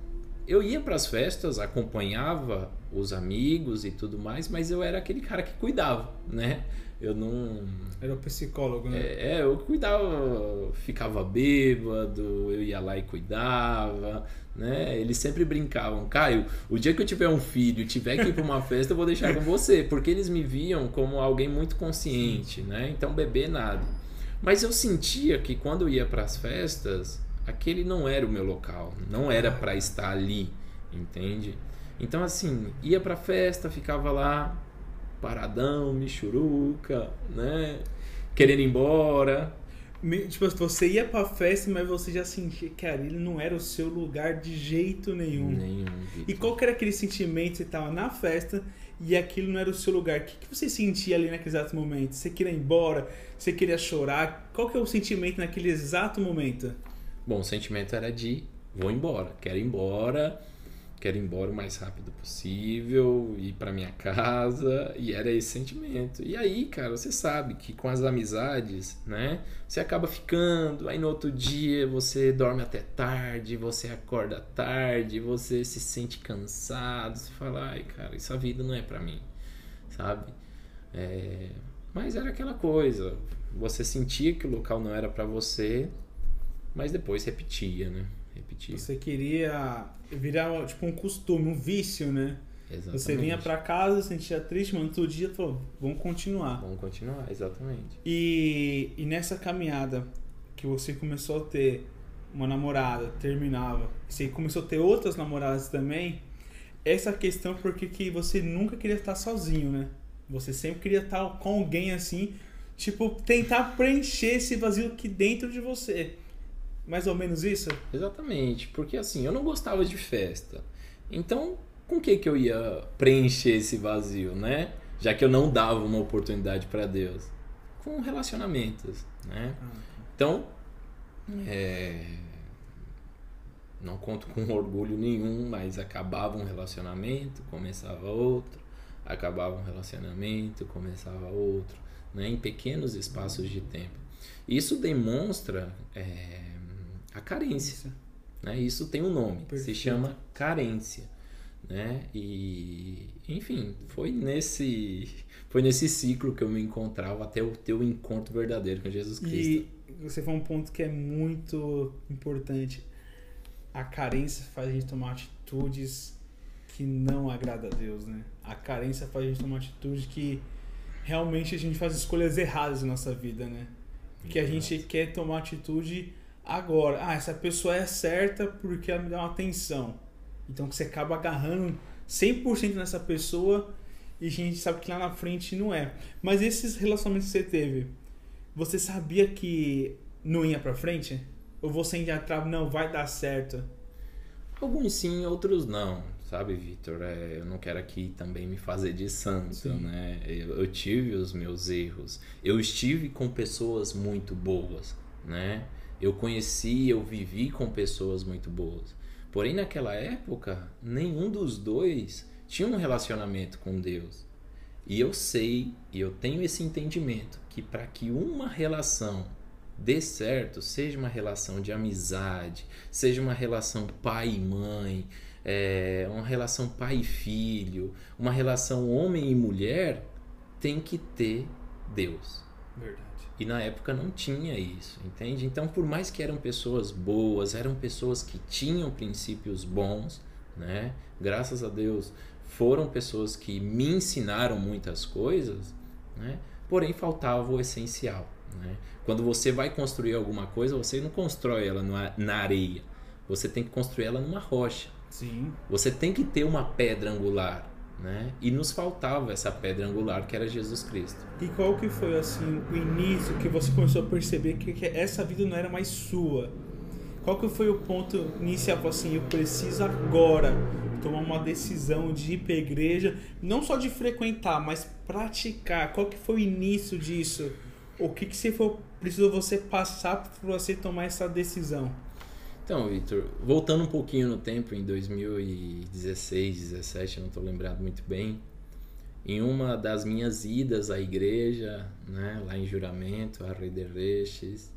eu ia para as festas, acompanhava os amigos e tudo mais, mas eu era aquele cara que cuidava, né? Eu não. Era o psicólogo, né? É, eu cuidava, ficava bêbado, eu ia lá e cuidava, né? Eles sempre brincavam, Caio, o dia que eu tiver um filho e tiver que ir para uma festa, eu vou deixar com você, porque eles me viam como alguém muito consciente, né? Então beber nada. Mas eu sentia que quando eu ia para as festas, aquele não era o meu local, não era para estar ali, entende? Então assim, ia para festa, ficava lá paradão, michuruca, né? Querendo ir embora. Tipo, você ia pra festa, mas você já sentia, cara, ele não era o seu lugar de jeito nenhum. Nenhum. E qual que era aquele sentimento? Você tava na festa e aquilo não era o seu lugar. O que, que você sentia ali naquele exato momento? Você queria ir embora? Você queria chorar? Qual que é o sentimento naquele exato momento? Bom, o sentimento era de vou embora, quero ir embora quero ir embora o mais rápido possível, ir para minha casa, e era esse sentimento. E aí, cara, você sabe que com as amizades, né, você acaba ficando, aí no outro dia você dorme até tarde, você acorda tarde, você se sente cansado, você fala, ai, cara, essa vida não é para mim, sabe? É... Mas era aquela coisa, você sentia que o local não era para você, mas depois repetia, né? repetir. Você queria virar tipo um costume, um vício, né? Exatamente. Você vinha para casa, sentia triste, mas no outro dia falou, vamos continuar. Vamos continuar, exatamente. E, e nessa caminhada que você começou a ter uma namorada, terminava, você começou a ter outras namoradas também, essa questão porque que você nunca queria estar sozinho, né? Você sempre queria estar com alguém assim, tipo, tentar preencher esse vazio aqui dentro de você. Mais ou menos isso? Exatamente, porque assim, eu não gostava de festa. Então, com que que eu ia preencher esse vazio, né? Já que eu não dava uma oportunidade para Deus. Com relacionamentos, né? Ah, então, é... não conto com orgulho nenhum, mas acabava um relacionamento, começava outro, acabava um relacionamento, começava outro, né? Em pequenos espaços de tempo. Isso demonstra é a carência. Né? Isso tem um nome, Perfeito. se chama carência. Né? E enfim, foi nesse foi nesse ciclo que eu me encontrava até o teu encontro verdadeiro com Jesus Cristo. E você foi um ponto que é muito importante. A carência faz a gente tomar atitudes que não agrada a Deus, né? A carência faz a gente tomar atitudes que realmente a gente faz escolhas erradas na nossa vida, né? Que a gente quer tomar atitude Agora, ah, essa pessoa é certa porque ela me dá uma atenção. Então você acaba agarrando 100% nessa pessoa e a gente sabe que lá na frente não é. Mas esses relacionamentos que você teve, você sabia que não ia pra frente? Ou você ainda trava, não, vai dar certo? Alguns sim, outros não, sabe, Vitor? É, eu não quero aqui também me fazer de santo, sim. né? Eu, eu tive os meus erros. Eu estive com pessoas muito boas, né? Eu conheci, eu vivi com pessoas muito boas. Porém, naquela época, nenhum dos dois tinha um relacionamento com Deus. E eu sei, e eu tenho esse entendimento, que para que uma relação dê certo, seja uma relação de amizade, seja uma relação pai e mãe, é, uma relação pai e filho, uma relação homem e mulher, tem que ter Deus. Verdade. E na época não tinha isso, entende? Então, por mais que eram pessoas boas, eram pessoas que tinham princípios bons, né? Graças a Deus, foram pessoas que me ensinaram muitas coisas, né? Porém, faltava o essencial, né? Quando você vai construir alguma coisa, você não constrói ela na areia. Você tem que construir ela numa rocha. Sim. Você tem que ter uma pedra angular, né? E nos faltava essa pedra angular que era Jesus Cristo. E qual que foi assim o início que você começou a perceber que, que essa vida não era mais sua? Qual que foi o ponto inicial assim, eu preciso agora tomar uma decisão de ir para a igreja, não só de frequentar, mas praticar. Qual que foi o início disso? O que que você for, precisou você passar para você tomar essa decisão? Então, Victor, voltando um pouquinho no tempo, em 2016, 17, não estou lembrado muito bem, em uma das minhas idas à igreja, né, lá em Juramento, a Rei de Reches,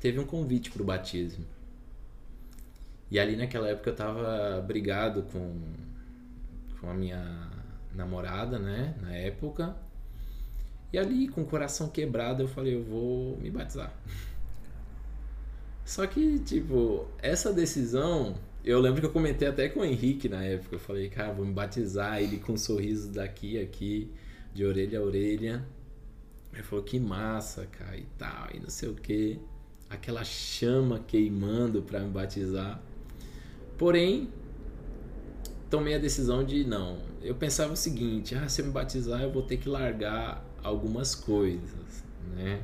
teve um convite para o batismo. E ali naquela época eu estava brigado com, com a minha namorada, né, na época. E ali, com o coração quebrado, eu falei, eu vou me batizar. Só que, tipo, essa decisão, eu lembro que eu comentei até com o Henrique na época. Eu falei, cara, vou me batizar. Ele com um sorriso daqui, aqui, de orelha a orelha. Ele falou, que massa, cara, e tal, e não sei o que. Aquela chama queimando para me batizar. Porém, tomei a decisão de não. Eu pensava o seguinte: ah, se eu me batizar, eu vou ter que largar algumas coisas, né?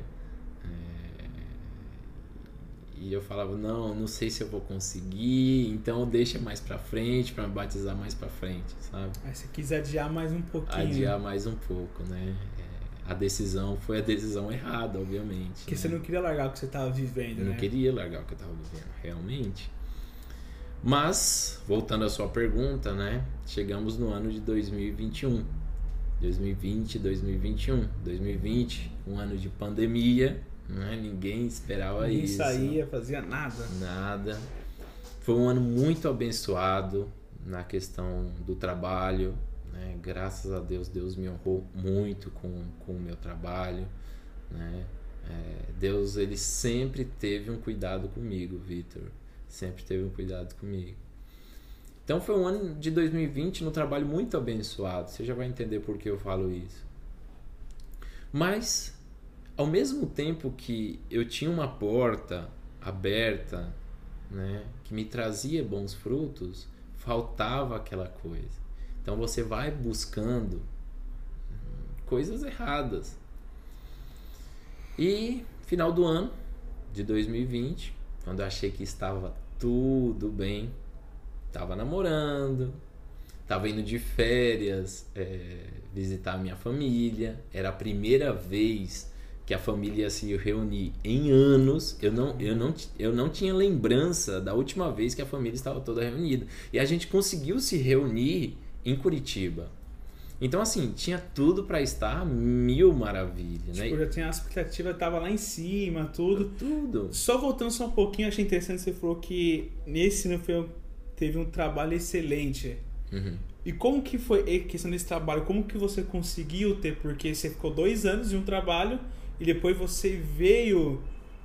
E eu falava, não, não sei se eu vou conseguir, então deixa mais pra frente, para me batizar mais pra frente, sabe? Aí você quis adiar mais um pouquinho. Adiar mais um pouco, né? É, a decisão foi a decisão errada, obviamente. Porque né? você não queria largar o que você tava vivendo, eu né? Não queria largar o que eu tava vivendo, realmente. Mas, voltando à sua pergunta, né? Chegamos no ano de 2021. 2020, 2021. 2020, um ano de pandemia né? Ninguém esperava Ninguém isso. saía, fazia nada. Nada. Foi um ano muito abençoado na questão do trabalho. Né? Graças a Deus, Deus me honrou muito com, com o meu trabalho. Né? É, Deus ele sempre teve um cuidado comigo, Vitor. Sempre teve um cuidado comigo. Então foi um ano de 2020 no trabalho muito abençoado. Você já vai entender por que eu falo isso. Mas ao mesmo tempo que eu tinha uma porta aberta, né, que me trazia bons frutos, faltava aquela coisa. Então você vai buscando coisas erradas. E final do ano de 2020, quando eu achei que estava tudo bem, estava namorando, estava indo de férias é, visitar minha família, era a primeira vez que a família se reunir em anos. Eu não, eu, não, eu não tinha lembrança da última vez que a família estava toda reunida. E a gente conseguiu se reunir em Curitiba. Então, assim, tinha tudo para estar mil maravilhas, né? tipo, né? já tinha a expectativa, tava lá em cima, tudo. Tudo. Só voltando só um pouquinho, achei interessante, você falou que nesse ano foi, teve um trabalho excelente. Uhum. E como que foi a questão desse trabalho? Como que você conseguiu ter? Porque você ficou dois anos em um trabalho e depois você veio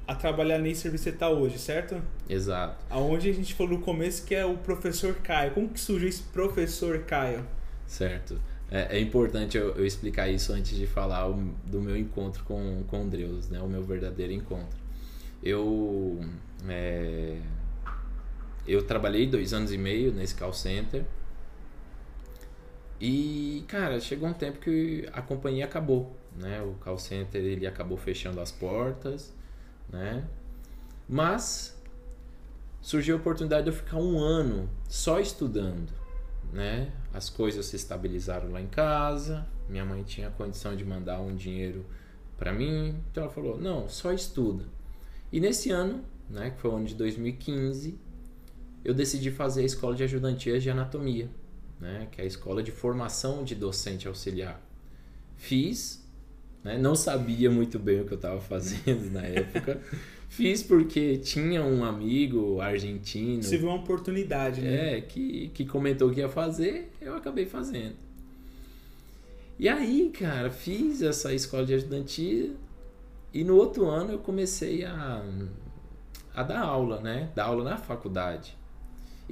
a trabalhar nesse serviço que você está hoje, certo? Exato. Aonde a gente falou no começo que é o professor Caio. Como que surgiu esse professor Caio? Certo. É, é importante eu, eu, explicar isso antes de falar o, do meu encontro com, com Deus, né? O meu verdadeiro encontro. Eu... É, eu trabalhei dois anos e meio nesse call center. E, cara, chegou um tempo que a companhia acabou né? O call center ele acabou fechando as portas, né? Mas surgiu a oportunidade de eu ficar um ano só estudando, né? As coisas se estabilizaram lá em casa, minha mãe tinha condição de mandar um dinheiro para mim, então ela falou: "Não, só estuda". E nesse ano, né, que foi o ano de 2015, eu decidi fazer a escola de ajudantias de anatomia, né, que é a escola de formação de docente auxiliar. Fiz Né? Não sabia muito bem o que eu estava fazendo na época. Fiz porque tinha um amigo argentino. Você viu uma oportunidade, né? É, que, que comentou que ia fazer, eu acabei fazendo. E aí, cara, fiz essa escola de ajudantia e no outro ano eu comecei a, a dar aula, né? Dar aula na faculdade.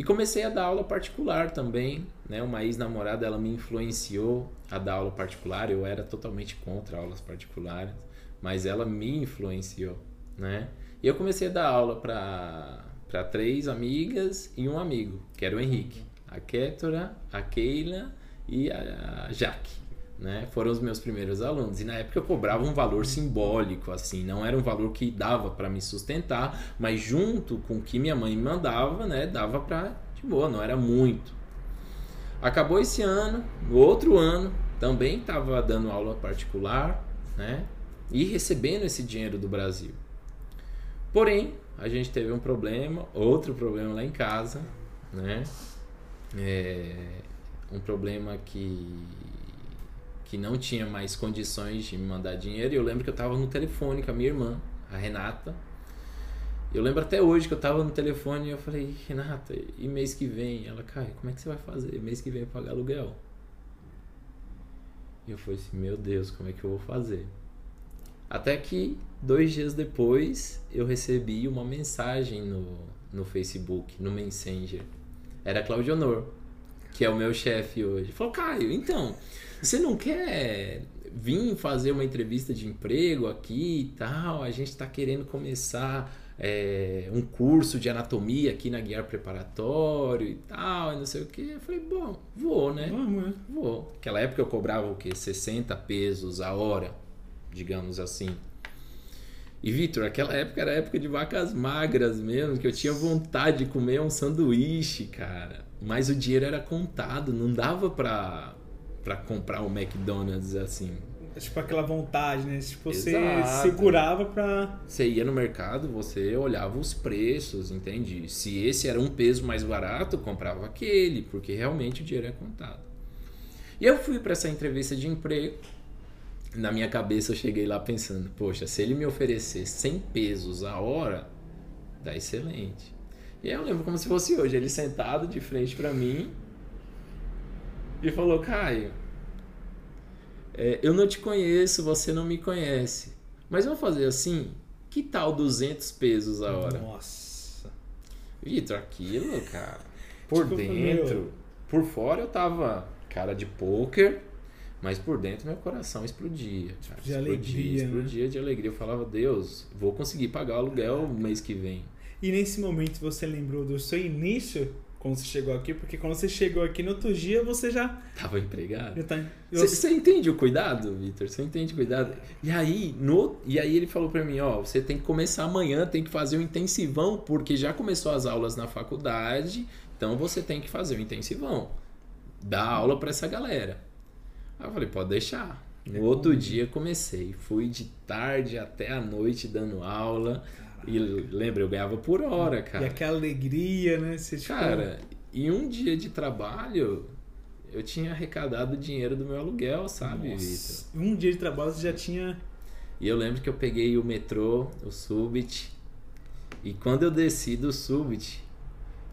E comecei a dar aula particular também, né? Uma ex-namorada, ela me influenciou a dar aula particular. Eu era totalmente contra aulas particulares, mas ela me influenciou, né? E eu comecei a dar aula para para três amigas e um amigo, que era o Henrique, a Kétora, a Keila e a Jaque né? Foram os meus primeiros alunos. E na época eu cobrava um valor simbólico, assim, não era um valor que dava para me sustentar, mas junto com o que minha mãe me mandava, né, dava para de boa, não era muito. Acabou esse ano, no outro ano, também estava dando aula particular, né? E recebendo esse dinheiro do Brasil. Porém, a gente teve um problema, outro problema lá em casa, né? É, um problema que que não tinha mais condições de me mandar dinheiro. E eu lembro que eu estava no telefone com a minha irmã, a Renata. Eu lembro até hoje que eu estava no telefone e eu falei, Renata, e mês que vem? Ela, Caio, como é que você vai fazer? Mês que vem eu pagar aluguel. E eu falei assim, meu Deus, como é que eu vou fazer? Até que dois dias depois eu recebi uma mensagem no, no Facebook, no Messenger. Era Claudio Honor, que é o meu chefe hoje. Falou, Caio, então, você não quer vir fazer uma entrevista de emprego aqui e tal? A gente está querendo começar é, um curso de anatomia aqui na Guiar Preparatório e tal, e não sei o que. Eu falei, bom, vou, né? Vamos, né? Vou. Naquela época eu cobrava o quê? 60 pesos a hora, digamos assim. E Vitor, aquela época era época de vacas magras mesmo, que eu tinha vontade de comer um sanduíche, cara. Mas o dinheiro era contado, não dava pra, para comprar o McDonald's assim. É tipo aquela vontade, né? Tipo, você Exato. segurava para Você ia no mercado, você olhava os preços, entende? Se esse era um peso mais barato, comprava aquele, porque realmente o dinheiro é contado. E eu fui para essa entrevista de emprego. Na minha cabeça eu cheguei lá pensando, poxa, se ele me oferecer 100 pesos a hora, dá excelente. E aí eu lembro como se fosse hoje, ele sentado de frente para mim, e falou: Caio, é, eu não te conheço, você não me conhece. Mas vamos fazer assim: que tal 200 pesos a hora? Nossa. Vitor, aquilo, cara. Por tipo, dentro, por fora eu tava cara de pôquer, mas por dentro meu coração explodia. Cara. De explodia, alegria. Explodia né? de alegria. Eu falava, Deus, vou conseguir pagar o aluguel o mês que vem. E nesse momento você lembrou do seu início quando você chegou aqui, porque quando você chegou aqui no outro dia você já. Tava empregado. Tá... Você, entende o cuidado, Vitor? Você entende o cuidado? E aí, no... e aí ele falou para mim: ó, você tem que começar amanhã, tem que fazer o um intensivão, porque já começou as aulas na faculdade, então você tem que fazer o intensivão. Dar aula para essa galera. Aí eu falei: pode deixar. No é outro dia comecei. Fui de tarde até a noite dando aula. E lembra, eu ganhava por hora, cara. E aquela alegria, né? Você, tipo... Cara, em um dia de trabalho, eu tinha arrecadado o dinheiro do meu aluguel, sabe, Vitor? Um dia de trabalho você já tinha. E eu lembro que eu peguei o metrô, o Subit, e quando eu desci do Subit,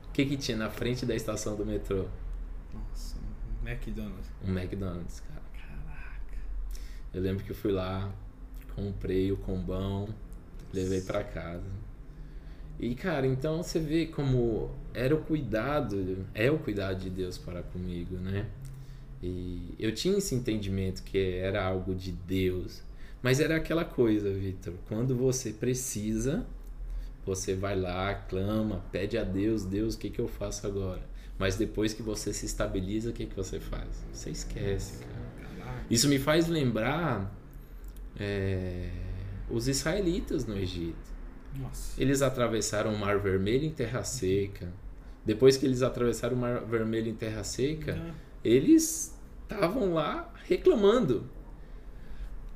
o que que tinha na frente da estação do metrô? Nossa, um McDonald's. Um McDonald's, cara. Caraca. Eu lembro que eu fui lá, comprei o combão, Levei para casa. E, cara, então você vê como era o cuidado, é o cuidado de Deus para comigo, né? E eu tinha esse entendimento que era algo de Deus. Mas era aquela coisa, Vitor. Quando você precisa, você vai lá, clama, pede a Deus, Deus, o que, que eu faço agora? Mas depois que você se estabiliza, o que, que você faz? Você esquece, cara. Isso me faz lembrar. É os israelitas no Egito. Nossa. Eles atravessaram o Mar Vermelho em terra seca. Depois que eles atravessaram o Mar Vermelho em terra seca, uhum. eles estavam lá reclamando.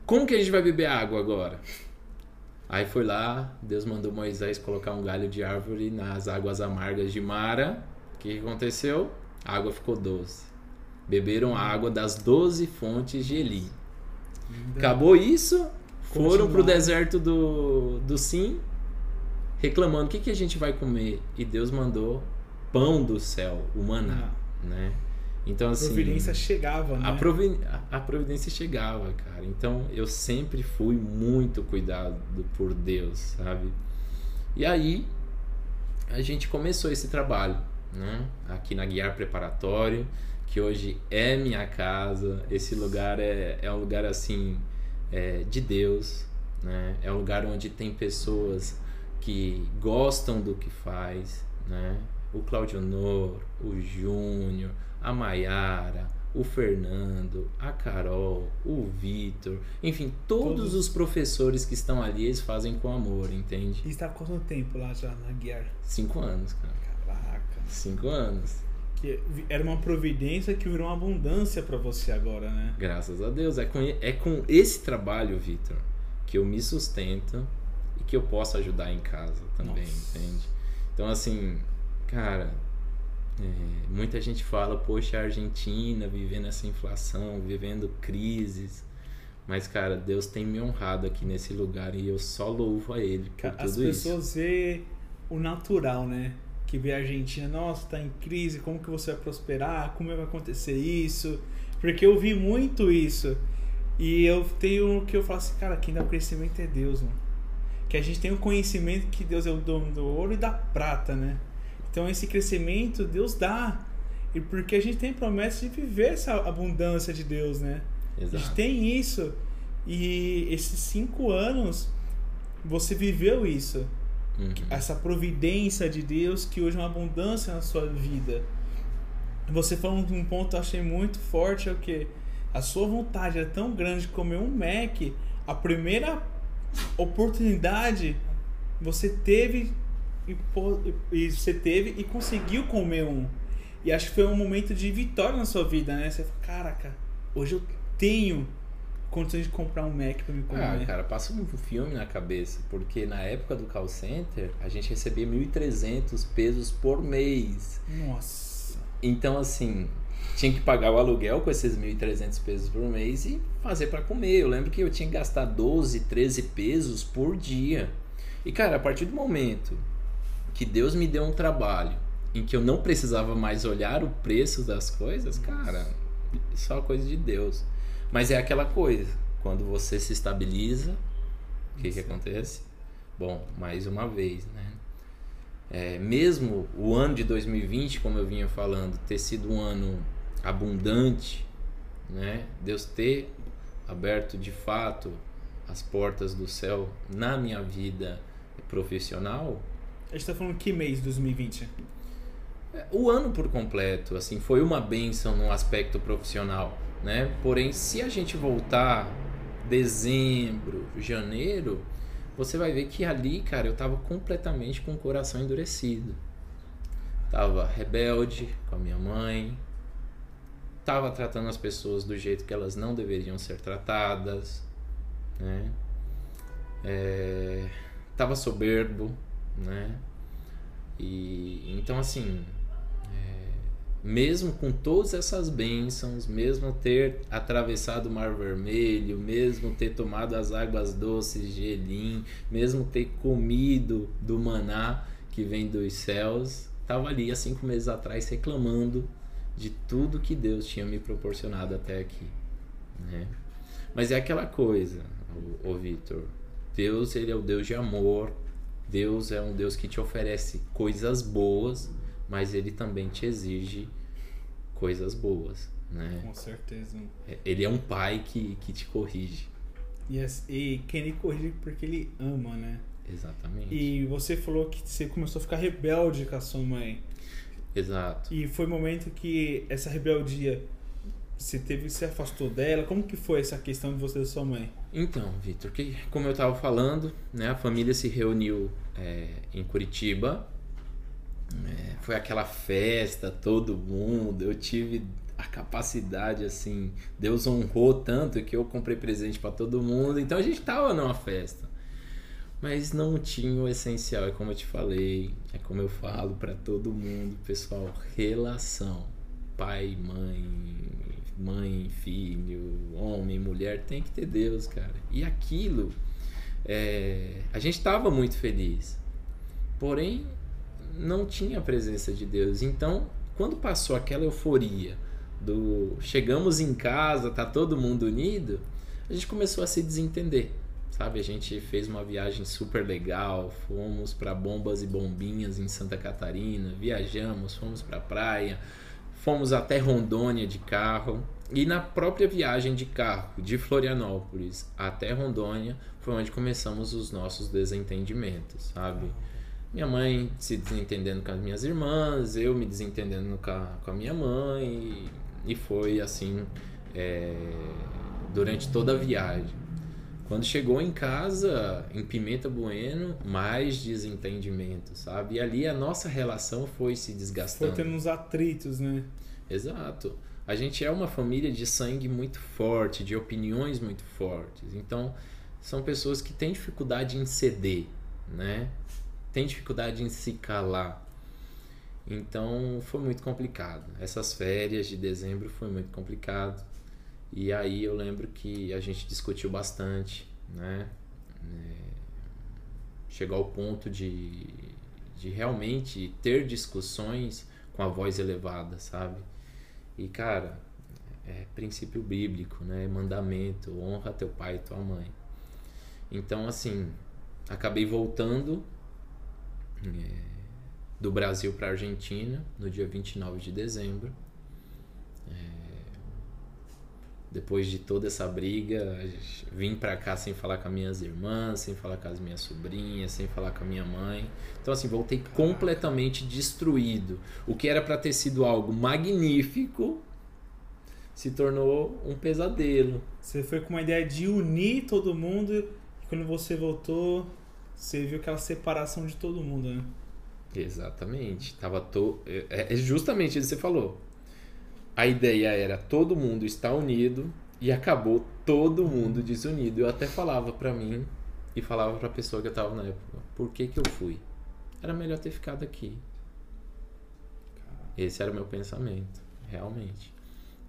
Como que a gente vai beber água agora? Aí foi lá, Deus mandou Moisés colocar um galho de árvore nas águas amargas de Mara. O que aconteceu? A água ficou doce. Beberam a água das doze fontes de Eli. Acabou isso, foram pro deserto do, do Sim, reclamando: o que, que a gente vai comer? E Deus mandou pão do céu, o maná, né? Então, A assim. providência chegava, né? A, provi- a- a providência chegava, cara. Então eu sempre fui muito cuidado por Deus, sabe? E aí a gente começou esse trabalho, né? Aqui na Guiar Preparatório, que hoje é minha casa. Esse lugar é, é um lugar assim é, de Deus, né? É um lugar onde tem pessoas que gostam do que faz, né? O Claudio Honor, o Júnior, a Maiara, o Fernando, a Carol, o Vitor, enfim, todos, Todos. os professores que estão ali, eles fazem com amor, entende? E está há quanto tempo lá já na Guiar? Cinco anos, cara. Caraca. Cinco anos. Que era uma providência que virou uma abundância pra você agora, né? Graças a Deus. É com, é com esse trabalho, Vitor, que eu me sustento e que eu posso ajudar em casa também, Nossa. entende? Então, assim, cara, é, muita gente fala, poxa, a Argentina vivendo essa inflação, vivendo crises. Mas, cara, Deus tem me honrado aqui nesse lugar e eu só louvo a Ele por As tudo isso. pessoas vê o natural, né? Que vê a Argentina, nossa, tá em crise, como que você vai prosperar? Como vai acontecer isso? Porque eu vi muito isso. E eu tenho que eu falo assim, cara, quem dá o crescimento é Deus, mano. Que a gente tem o conhecimento que Deus é o dono do ouro e da prata, né? Então esse crescimento Deus dá. E porque a gente tem promessa de viver essa abundância de Deus, né? A gente Exato. tem isso. E esses cinco anos você viveu isso. Uhum. Essa providência de Deus que hoje é uma abundância na sua vida. Você falou um ponto que eu achei muito forte, é o que? A sua vontade é tão grande de comer um Mac, a primeira oportunidade você teve e, e você teve e conseguiu comer um. E acho que foi um momento de vitória na sua vida, né? Você fala, caraca, hoje eu tenho condições de comprar um Mac pra me comer. Ah, cara, passa um filme na cabeça, porque na época do call center a gente recebia 1.300 pesos por mês. Nossa. Então, assim, tinha que pagar o aluguel com esses 1.300 pesos por mês e fazer pra comer. Eu lembro que eu tinha que gastar 12, 13 pesos por dia. E, cara, a partir do momento que Deus me deu um trabalho em que eu não precisava mais olhar o preço das coisas, cara, só coisa de Deus. Mas é aquela coisa, quando você se estabiliza, o que, que acontece? Bom, mais uma vez, né? É, mesmo o ano de 2020, como eu vinha falando, ter sido um ano abundante, né? Deus ter aberto de fato as portas do céu na minha vida profissional, A gente tá falando que mês de 2020? é, o ano por completo, assim, foi uma benção no aspecto profissional, né? Porém, se a gente voltar dezembro, janeiro, você vai ver que ali, cara, eu tava completamente com o coração endurecido. Tava rebelde com a minha mãe, tava tratando as pessoas do jeito que elas não deveriam ser tratadas, né? É, tava soberbo, né? E então assim, é, mesmo com todas essas bênçãos, mesmo ter atravessado o Mar Vermelho, mesmo ter tomado as águas doces de Elim, mesmo ter comido do maná que vem dos céus, estava ali há cinco meses atrás reclamando de tudo que Deus tinha me proporcionado até aqui, né? Mas é aquela coisa, o, Vitor, Deus ele é o Deus de amor, Deus é um Deus que te oferece coisas boas, mas ele também te exige coisas boas, né? Com certeza. Ele é um pai que, que te corrige. E, as- e quem ele corrige porque ele ama, né? Exatamente. E você falou que você começou a ficar rebelde com a sua mãe. Exato. E foi o momento que essa rebeldia você teve, se afastou dela. Como que foi essa questão de você e sua mãe? Então, Vitor, que, como eu estava falando, né, a família se reuniu é, em Curitiba. É, foi aquela festa, todo mundo. Eu tive a capacidade, assim. Deus honrou tanto que eu comprei presente para todo mundo. Então a gente tava numa festa. Mas não tinha o essencial, é como eu te falei, é como eu falo para todo mundo, pessoal, relação. Pai, mãe, mãe, filho, homem, mulher, tem que ter Deus, cara. E aquilo, é, a gente estava muito feliz, porém não tinha a presença de Deus. Então, quando passou aquela euforia do chegamos em casa, tá todo mundo unido, a gente começou a se desentender. Sabe, a gente fez uma viagem super legal, fomos para Bombas e Bombinhas em Santa Catarina, viajamos, fomos para praia, fomos até Rondônia de carro. E na própria viagem de carro de Florianópolis até Rondônia foi onde começamos os nossos desentendimentos, sabe? Minha mãe se desentendendo com as minhas irmãs, eu me desentendendo com a, com a minha mãe, e foi assim é, durante toda a viagem. Quando chegou em casa, em Pimenta Bueno, mais desentendimento, sabe? E ali a nossa relação foi se desgastando. Foi tendo uns atritos, né? Exato. A gente é uma família de sangue muito forte, de opiniões muito fortes. Então, são pessoas que têm dificuldade em ceder, né? Tem dificuldade em se calar. Então foi muito complicado. Essas férias de dezembro foi muito complicado. E aí eu lembro que a gente discutiu bastante, né? É, chegou ao ponto de, de realmente ter discussões com a voz elevada, sabe? E cara, é princípio bíblico, né? Mandamento, honra teu pai e tua mãe. Então assim, acabei voltando. É, do Brasil para a Argentina no dia 29 de dezembro. É, depois de toda essa briga, vim para cá sem falar com as minhas irmãs, sem falar com as minhas sobrinhas, sem falar com a minha mãe. Então assim, voltei completamente destruído. O que era para ter sido algo magnífico se tornou um pesadelo. Você foi com uma ideia de unir todo mundo e quando você voltou, você viu aquela separação de todo mundo, né? Exatamente. Tava to... É, é justamente isso que você falou. A ideia era todo mundo estar unido e acabou todo mundo desunido. Eu até falava para mim e falava para a pessoa que eu tava na época, por que que eu fui? Era melhor ter ficado aqui. Esse era o meu pensamento, realmente.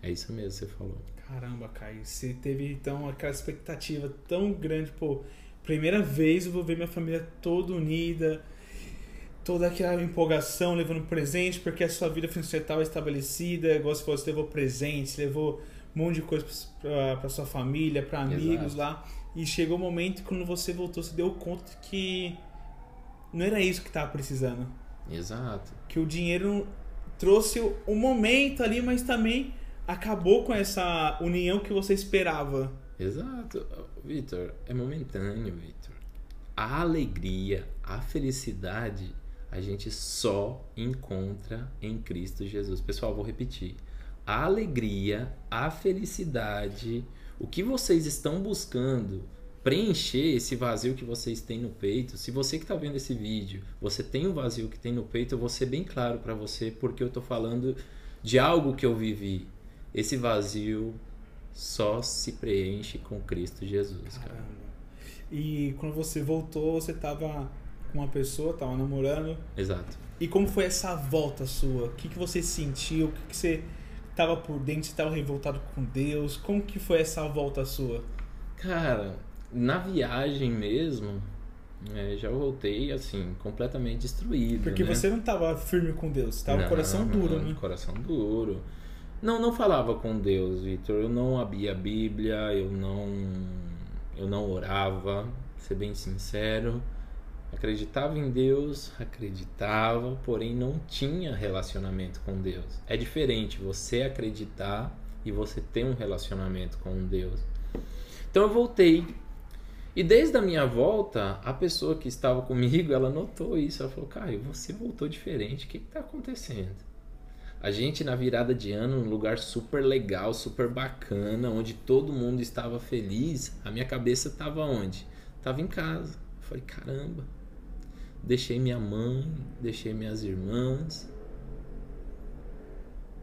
É isso mesmo que você falou. Caramba, Caio, você teve então aquela expectativa tão grande, pô, primeira vez eu vou ver minha família toda unida, toda aquela empolgação levando presente, porque a sua vida financeira estava estabelecida, igual você falou, você levou presentes, levou um monte de coisa para sua família, para amigos Exato. lá. E chegou o um momento quando você voltou, você deu conta que não era isso que estava precisando. Exato. Que o dinheiro trouxe o um momento ali, mas também acabou com essa união que você esperava. Exato. Vitor, é momentâneo, Vitor. A alegria, a felicidade a gente só encontra em Cristo Jesus. Pessoal, vou repetir. A alegria, a felicidade, o que vocês estão buscando preencher esse vazio que vocês têm no peito. Se você que está vendo esse vídeo, você tem um vazio que tem no peito, eu vou ser bem claro para você porque eu estou falando de algo que eu vivi. Esse vazio só se preenche com Cristo Jesus, cara. E quando você voltou, você estava com uma pessoa, tava namorando. Exato. E como foi essa volta sua? O que, que você sentiu? O que, que você tava por dentro? Você tava revoltado com Deus? Como que foi essa volta sua? Cara, na viagem mesmo, é, já voltei assim, completamente destruído. Porque né? você não tava firme com Deus, tava não, coração duro, não, né? Coração duro. Não, não falava com Deus, Vitor. Eu não abria a Bíblia, eu não, eu não orava, ser bem sincero. Acreditava em Deus, acreditava, porém não tinha relacionamento com Deus. É diferente você acreditar e você ter um relacionamento com Deus. Então eu voltei. E desde a minha volta, a pessoa que estava comigo, ela notou isso. Ela falou: Caio, você voltou diferente. O que está acontecendo? A gente na virada de ano, num lugar super legal, super bacana, onde todo mundo estava feliz, a minha cabeça estava onde? Estava em casa. Eu falei: caramba, Deixei minha mãe, deixei minhas irmãs.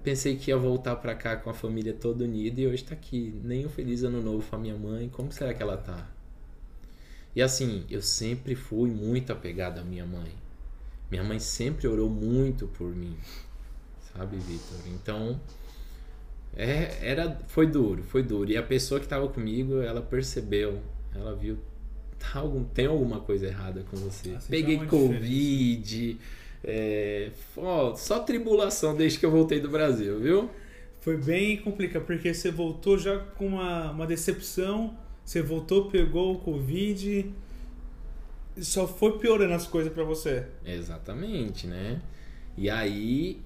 Pensei que ia voltar para cá com a família toda unida e hoje tá aqui. Nem um feliz ano novo com a minha mãe. Como será que ela tá? E assim, eu sempre fui muito apegado à minha mãe. Minha mãe sempre orou muito por mim. Sabe, Vitor? Então, É, era, foi duro, foi duro. E a pessoa que estava comigo, ela percebeu, ela viu, tá algum, tem alguma coisa errada com você. Ah, Peguei é Covid, é, ó, só tribulação desde que eu voltei do Brasil, viu? Foi bem complicado, porque você voltou já com uma, uma decepção, você voltou, pegou o Covid, só foi piorando as coisas pra você. Exatamente, né? E aí.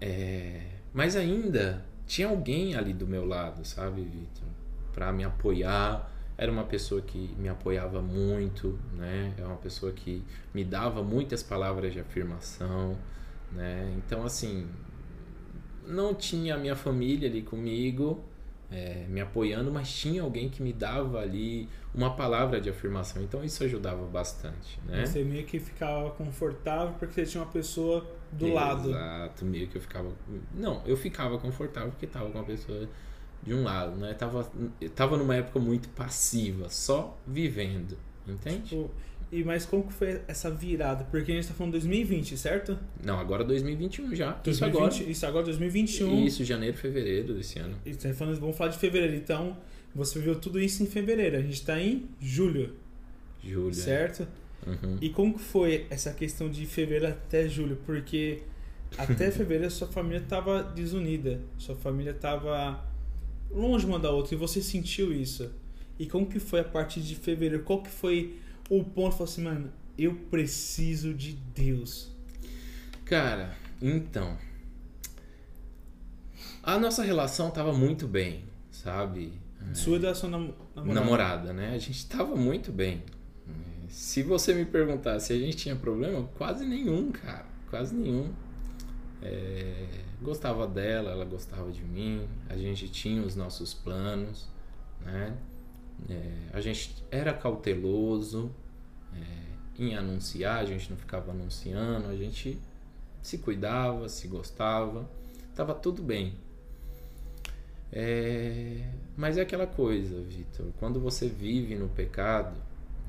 É, Mas ainda tinha alguém ali do meu lado, sabe, Vitor? Pra me apoiar. Era uma pessoa que me apoiava muito, né? É uma pessoa que me dava muitas palavras de afirmação, né? Então, assim, não tinha a minha família ali comigo, é, me apoiando, mas tinha alguém que me dava ali uma palavra de afirmação. Então, isso ajudava bastante, né? Você meio que ficava confortável porque você tinha uma pessoa do lado. Exato, meio que eu ficava. Não, eu ficava confortável porque tava com a pessoa de um lado, né? Tava, eu tava numa época muito passiva, só vivendo, entende? Tipo, e mas como que foi essa virada? Porque a gente tá falando 2020, certo? Não, agora 2021 já. Isso 2020, agora. Isso agora 2021. Isso, janeiro, fevereiro desse ano. E tá falando, vamos falar de fevereiro. Então, você viu tudo isso em fevereiro. A gente tá em julho, Julho. certo? Uhum. E como que foi essa questão de fevereiro até julho? Porque até fevereiro sua família estava desunida, sua família estava longe uma da outra e você sentiu isso. E como que foi a partir de fevereiro? Qual que foi o ponto? Falou assim, mano, eu preciso de Deus. Cara, então. A nossa relação tava muito bem, sabe? Sua e da sua nam namorada. namorada, né? A gente tava muito bem. Se você me perguntar se a gente tinha problema, quase nenhum, cara. Quase nenhum. É, gostava dela, ela gostava de mim. A gente tinha os nossos planos, né? É, a gente era cauteloso é, em anunciar, a gente não ficava anunciando, a gente se cuidava, se gostava, tava tudo bem. É, mas é aquela coisa, Vitor, quando você vive no pecado,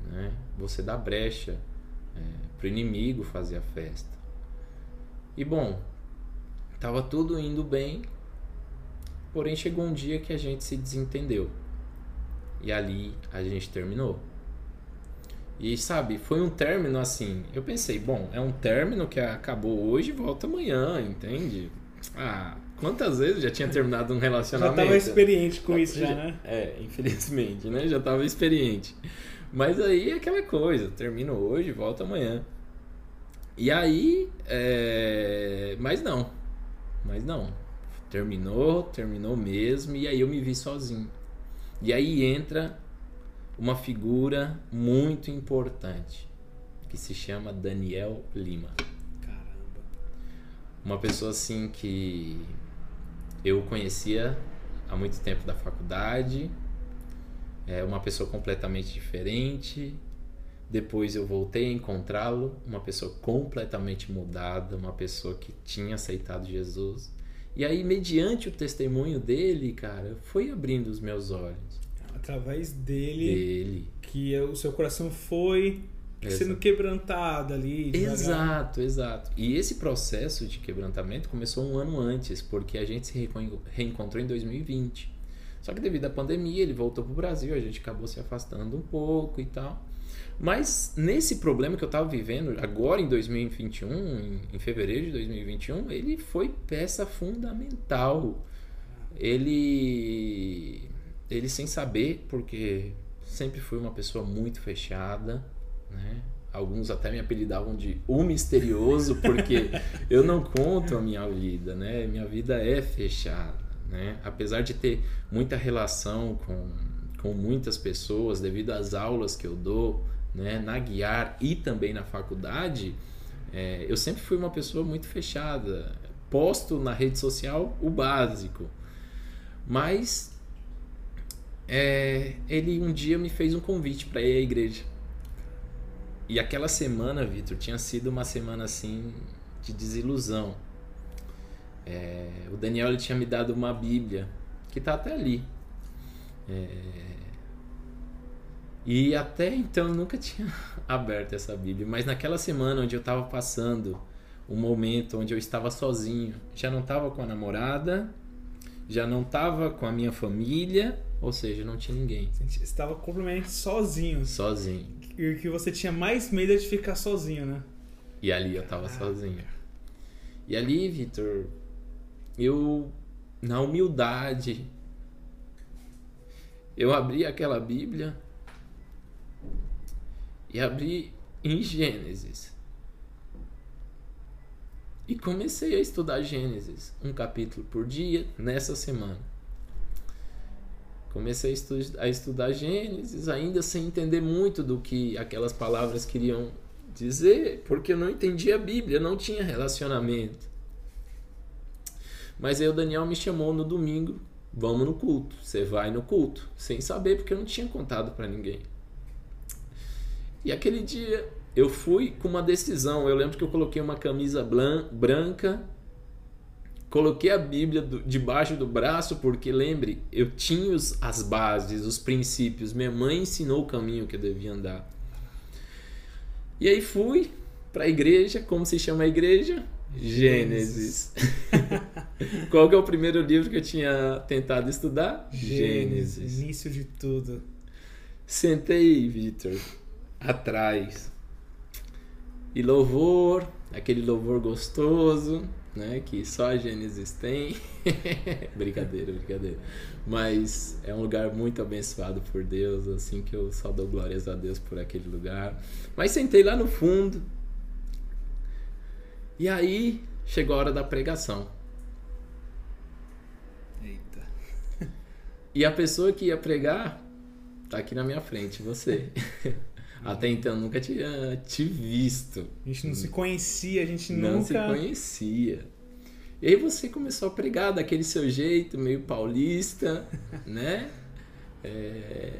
né, você dá brecha é, para o inimigo fazer a festa. E bom, tava tudo indo bem, porém chegou um dia que a gente se desentendeu. E ali a gente terminou. E sabe, foi um término assim. Eu pensei, bom, é um término que acabou hoje e volta amanhã, entende? Ah, quantas vezes já tinha terminado um Já relacionamento? estava experiente com isso já, né? É, infelizmente, né? Já tava experiente. Mas aí é aquela coisa, termino hoje, volta amanhã. E aí, é... mas não, mas não. Terminou, terminou mesmo, e aí eu me vi sozinho. E aí entra uma figura muito importante, que se chama Daniel Lima. Caramba. Uma pessoa assim que eu conhecia há muito tempo da faculdade, é uma pessoa completamente diferente. Depois eu voltei a encontrá-lo, uma pessoa completamente mudada, uma pessoa que tinha aceitado Jesus. E aí, mediante o testemunho dele, cara, foi abrindo os meus olhos. Através dele, Dele. que o seu coração foi sendo Exato. quebrantado ali. devagar. Exato, exato. E esse processo de quebrantamento começou um ano antes, porque a gente se reencontrou em 2020. Só que devido à pandemia, ele voltou pro Brasil, a gente acabou se afastando um pouco e tal. Mas nesse problema que eu tava vivendo agora em 2021, em, em fevereiro de 2021, ele foi peça fundamental. Ele ele sem saber, porque sempre fui uma pessoa muito fechada, né? Alguns até me apelidavam de o misterioso, porque eu não conto a minha vida, né? Minha vida é fechada, né? Apesar de ter muita relação com, com muitas pessoas, devido às aulas que eu dou, né? Na Guiar e também na faculdade, é, eu sempre fui uma pessoa muito fechada. Posto na rede social o básico. Mas é, ele um dia me fez um convite para ir à igreja. E aquela semana, Vitor, tinha sido uma semana assim de desilusão. É, o Daniel ele tinha me dado uma Bíblia que tá até ali. É, e até então eu nunca tinha aberto essa Bíblia, mas naquela semana onde eu estava passando um momento onde eu estava sozinho, já não estava com a namorada, já não estava com a minha família, ou seja, não tinha ninguém. Você estava completamente sozinho. Sozinho. E o que você tinha mais medo é de ficar sozinho, né? E ali eu estava sozinho. E ali, Vitor, eu, na humildade, eu abri aquela Bíblia e abri em Gênesis. E comecei a estudar Gênesis, um capítulo por dia, nessa semana. Comecei a, estu a estudar Gênesis, ainda sem entender muito do que aquelas palavras queriam dizer, porque eu não entendia a Bíblia, não tinha relacionamento. Mas aí o Daniel me chamou no domingo, vamos no culto. Você vai no culto, sem saber, porque eu não tinha contado para ninguém. E aquele dia eu fui com uma decisão. Eu lembro que eu coloquei uma camisa branca, coloquei a Bíblia do, debaixo do braço, porque lembre, eu tinha os, as bases, os princípios. Minha mãe ensinou o caminho que eu devia andar. E aí fui para a igreja, como se chama a igreja? Gênesis. Qual que é o primeiro livro que eu tinha tentado estudar? Gênesis. Início de tudo. Sentei, Vitor, atrás. E louvor, aquele louvor gostoso, né? Que só a Gênesis tem. brincadeira, brincadeira. Mas é um lugar muito abençoado por Deus, assim que eu só dou glórias a Deus por aquele lugar. Mas sentei lá no fundo, e aí chegou a hora da pregação. Eita. E a pessoa que ia pregar tá aqui na minha frente, você. Até então nunca tinha te visto. A gente não se conhecia, a gente não nunca. Não se conhecia. E aí você começou a pregar daquele seu jeito, meio paulista, né? É...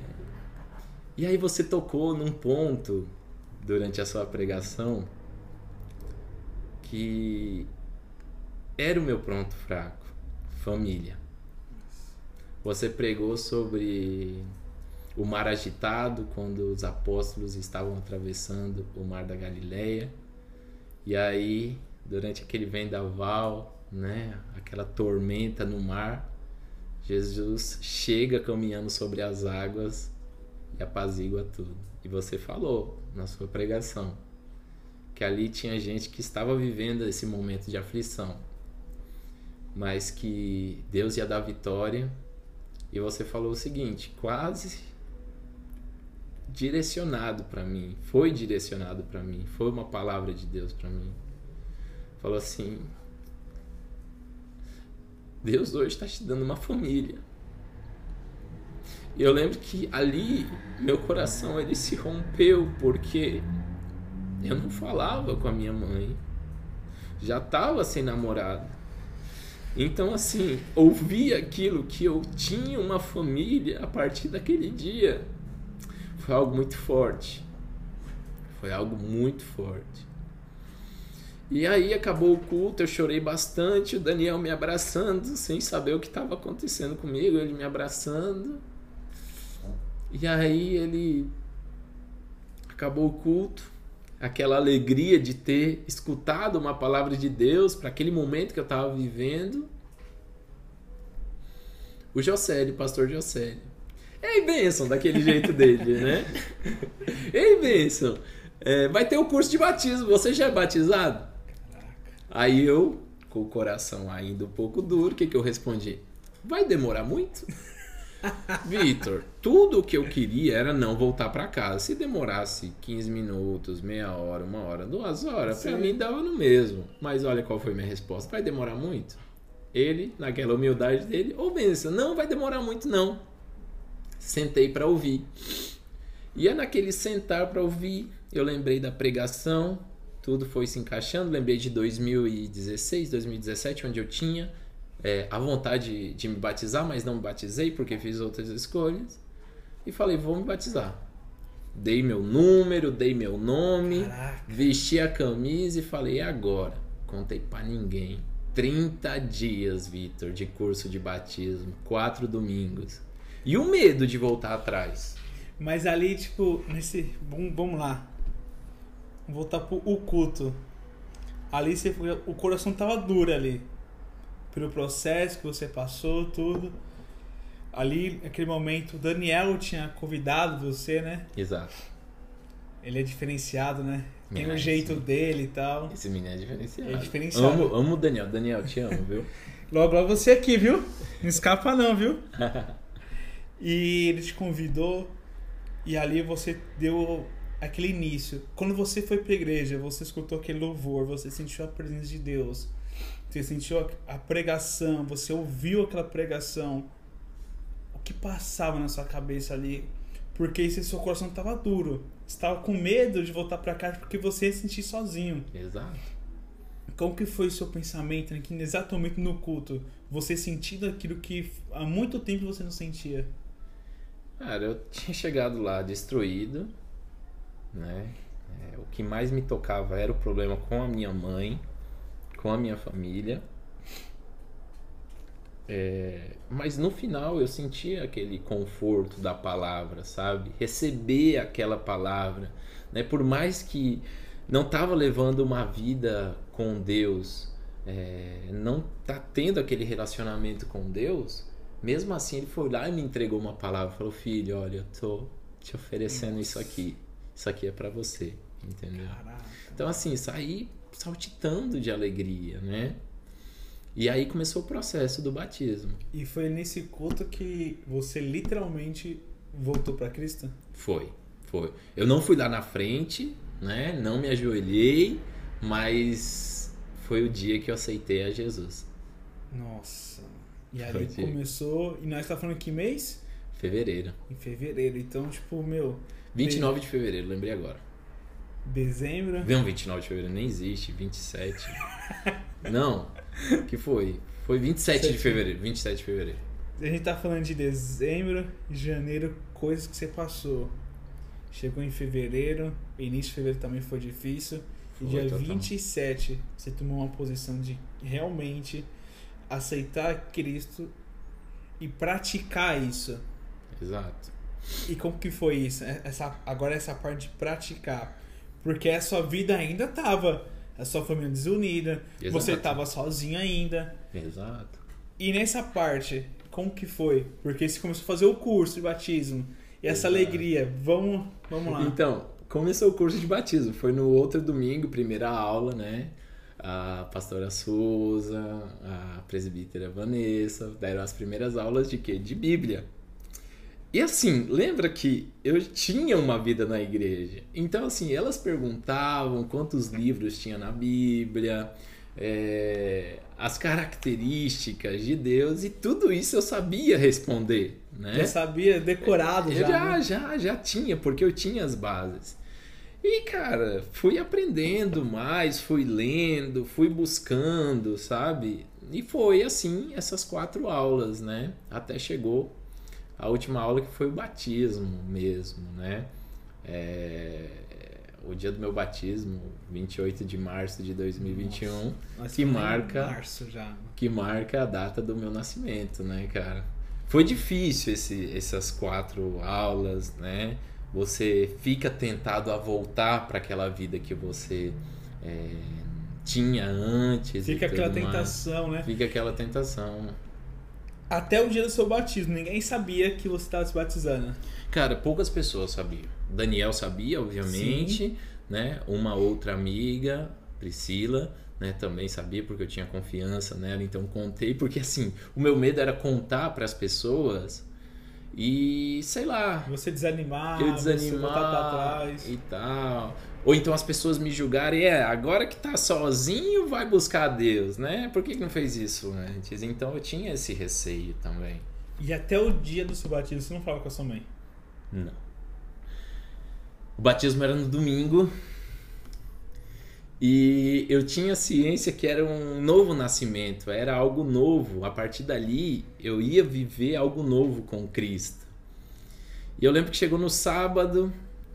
E aí você tocou num ponto durante a sua pregação que era o meu pronto fraco, família. Você pregou sobre o mar agitado quando os apóstolos estavam atravessando o mar da Galileia. E aí, durante aquele vendaval, né, aquela tormenta no mar, Jesus chega caminhando sobre as águas e apazigua tudo. E você falou na sua pregação que ali tinha gente que estava vivendo esse momento de aflição, mas que Deus ia dar vitória. E você falou o seguinte, quase direcionado para mim, foi direcionado para mim, foi uma palavra de Deus para mim. Falou assim: Deus hoje está te dando uma família. E eu lembro que ali meu coração ele se rompeu porque eu não falava com a minha mãe. Já estava sem namorado. Então, assim, ouvir aquilo que eu tinha uma família a partir daquele dia foi algo muito forte. Foi algo muito forte. E aí acabou o culto, eu chorei bastante, o Daniel me abraçando, sem saber o que estava acontecendo comigo, ele me abraçando. E aí ele acabou o culto aquela alegria de ter escutado uma palavra de Deus para aquele momento que eu estava vivendo. O Josélio, pastor Josélio. Ei, Benção, daquele jeito dele, né? Ei, Benção, é, vai ter o curso de batismo, você já é batizado? Aí eu, com o coração ainda um pouco duro, o que, que eu respondi? Vai demorar muito? Vitor, tudo o que eu queria era não voltar para casa. Se demorasse 15 minutos, meia hora, uma hora, duas horas, para mim dava no mesmo. Mas olha qual foi minha resposta. Vai demorar muito? Ele, naquela humildade dele, ou benção, não vai demorar muito não. Sentei para ouvir. E é naquele sentar para ouvir, eu lembrei da pregação, tudo foi se encaixando. Lembrei de 2016, 2017, onde eu tinha é, a vontade de me batizar, mas não me batizei porque fiz outras escolhas. E falei, vou me batizar. Dei meu número, dei meu nome, Caraca. vesti a camisa e falei, agora? Contei para ninguém. 30 dias, Vitor, de curso de batismo, quatro domingos. E o medo de voltar atrás. Mas ali, tipo, nesse. Vamos, vamos lá. Voltar pro o culto. Ali você, o coração tava duro ali. Pelo processo que você passou, tudo. Ali, naquele momento, o Daniel tinha convidado você, né? Exato. Ele é diferenciado, né? Tem o É, jeito sim. dele e tal. Esse menino é diferenciado. É diferenciado. Amo, amo o Daniel. Daniel, te amo, viu? Logo, logo você aqui, viu? Não escapa não, viu? E ele te convidou e ali você deu aquele início. Quando você foi pra igreja, você escutou aquele louvor, você sentiu a presença de Deus. Você sentiu a pregação, você ouviu aquela pregação. O que passava na sua cabeça ali? Porque esse seu coração estava duro. Estava com medo de voltar pra casa porque você ia se sentir sozinho. Exato. Como que foi o seu pensamento né, exatamente no culto? Você sentindo aquilo que há muito tempo você não sentia? Cara, eu tinha chegado lá destruído, né? É, o que mais me tocava era o problema com a minha mãe, com a minha família. É, mas no final eu sentia aquele conforto da palavra, sabe? Receber aquela palavra, né? Por mais que não estava levando uma vida com Deus, é, não tá tendo aquele relacionamento com Deus, mesmo assim ele foi lá e me entregou uma palavra, falou: "Filho, olha, eu tô te oferecendo isso aqui. Isso aqui é para você", entendeu? Caraca. Então, assim, saí saltitando de alegria, né? E aí começou o processo do batismo. E foi nesse culto que você literalmente voltou pra Cristo? Foi, foi. Eu não fui lá na frente, né? Não me ajoelhei, mas foi o dia que eu aceitei a Jesus. Nossa. E Foi ali dia. começou. E nós tá falando que mês? Fevereiro. Em fevereiro. Então, tipo, meu, 29 de fevereiro, lembrei agora. Dezembro. Não, 29 de fevereiro nem existe, 27. Não, que foi? Foi 27 de Sete. fevereiro, 27 de fevereiro. A gente tá falando de dezembro, janeiro, coisas que você passou. Chegou em fevereiro, início de fevereiro também foi difícil. E Foi, dia total. 27, você tomou uma posição de realmente aceitar Cristo e praticar isso. Exato. E como que foi isso? Essa, agora essa parte de praticar. Porque a sua vida ainda tava. A sua família desunida. Você Exato. tava sozinho ainda. Exato. E nessa parte, como que foi? Porque você começou a fazer o curso de batismo. E essa Exato. alegria. Vamos, vamos lá. Então, começou o curso de batismo. Foi no outro domingo, primeira aula, né? A pastora Souza, a presbítera Vanessa deram as primeiras aulas de quê? De Bíblia. E assim, lembra que eu tinha uma vida na igreja. Então, assim, elas perguntavam quantos livros tinha na Bíblia, é, as características de Deus, e tudo isso eu sabia responder, né? Já sabia, decorado Eu já. já, né? já, já tinha, porque eu tinha as bases. E, cara, fui aprendendo mais, fui lendo, fui buscando, sabe? E foi assim, essas quatro aulas, né? Até chegou a última aula que foi o batismo mesmo, né? É, O dia do meu batismo, 28 de março de 2021, Nós que marca- Março já. que marca a data do meu nascimento, né, cara? Foi difícil esse, essas quatro aulas, né? Você fica tentado a voltar para aquela vida que você é, tinha antes. Fica aquela mais. tentação, né? Fica aquela tentação. Até o dia do seu batismo, ninguém sabia que você estava se batizando. Cara, poucas pessoas sabiam. Daniel sabia, obviamente, né? Uma outra amiga, Priscila, né? Também sabia porque eu tinha confiança nela, então contei porque assim, o meu medo era contar para as pessoas e sei lá, Você desanimar, eu você desanimar voltar pra trás. e tal. Ou então as pessoas me julgarem, é, agora que tá sozinho, vai buscar Deus, né? Por que, que não fez isso antes? Então eu tinha esse receio também. E até o dia do seu batismo, você não falava com a sua mãe. Não. O batismo era no domingo. E eu tinha ciência que era um novo nascimento, era algo novo. A partir dali, eu ia viver algo novo com Cristo. E eu lembro que chegou no sábado,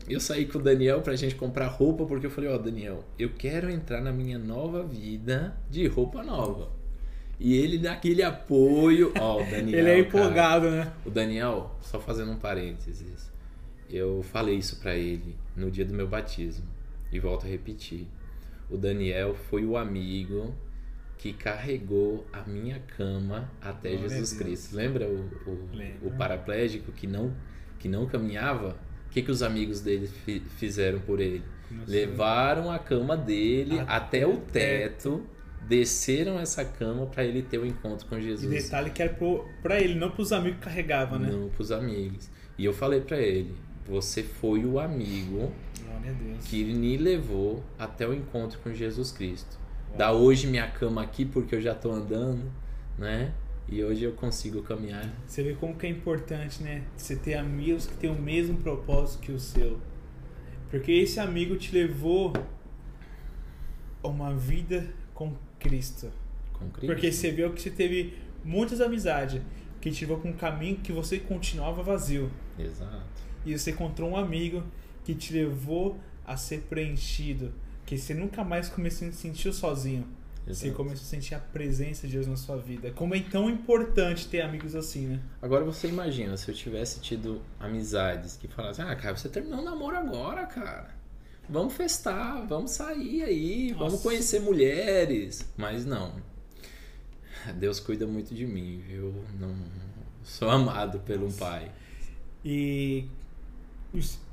eu saí com o Daniel pra gente comprar roupa, porque eu falei: Ó, Daniel, eu quero entrar na minha nova vida de roupa nova. E ele dá aquele apoio. Ó, o Daniel. Ele é cara. empolgado, né? O Daniel, só fazendo um parênteses, eu falei isso pra ele no dia do meu batismo e volto a repetir. O Daniel foi o amigo que carregou a minha cama até Jesus. Cristo. Lembra o, o, o paraplégico que não, que não caminhava? O que, que os amigos dele fi- fizeram por ele? Nossa. Levaram a cama dele Até até, o teto, desceram essa cama para ele ter o encontro com E Jesus. detalhe que era pro, pra ele, não pros amigos que carregava, né? Não pros amigos. E eu falei para ele: Você foi o amigo que me levou até o encontro com Jesus Cristo. Dá hoje minha cama aqui porque eu já tô andando, né? E hoje eu consigo caminhar. Você vê como que é importante, né? Você ter amigos que têm o mesmo propósito que o seu. Porque esse amigo te levou a uma vida com Cristo. Com Cristo. Porque você viu que você teve muitas amizades que te levou para um caminho que você continuava vazio. Exato. E você encontrou um amigo que te levou a ser preenchido. Que você nunca mais começou a se sentir sozinho. Você Exato. começou a sentir a presença de Deus na sua vida. Como é tão importante ter amigos assim, né? Agora você imagina se eu tivesse tido amizades que falassem: Ah, cara, você terminou o namoro agora, cara. Vamos festar, vamos sair aí, vamos Nossa. conhecer mulheres. Mas não. Deus cuida muito de mim, viu? Não sou amado pelo um pai. E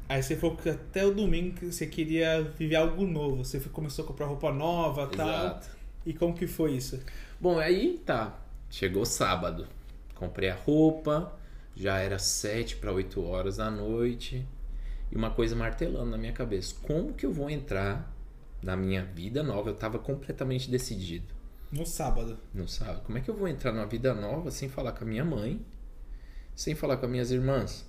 aí você falou que até o domingo você queria viver algo novo. Você começou a comprar roupa nova tal. E como que foi isso? Bom, aí tá. Chegou sábado. Comprei a roupa. Já era sete para oito horas da noite. E uma coisa martelando na minha cabeça. Como que eu vou entrar na minha vida nova? Eu tava completamente decidido No sábado. no sábado. Como é que eu vou entrar numa vida nova sem falar com a minha mãe? Sem falar com as minhas irmãs?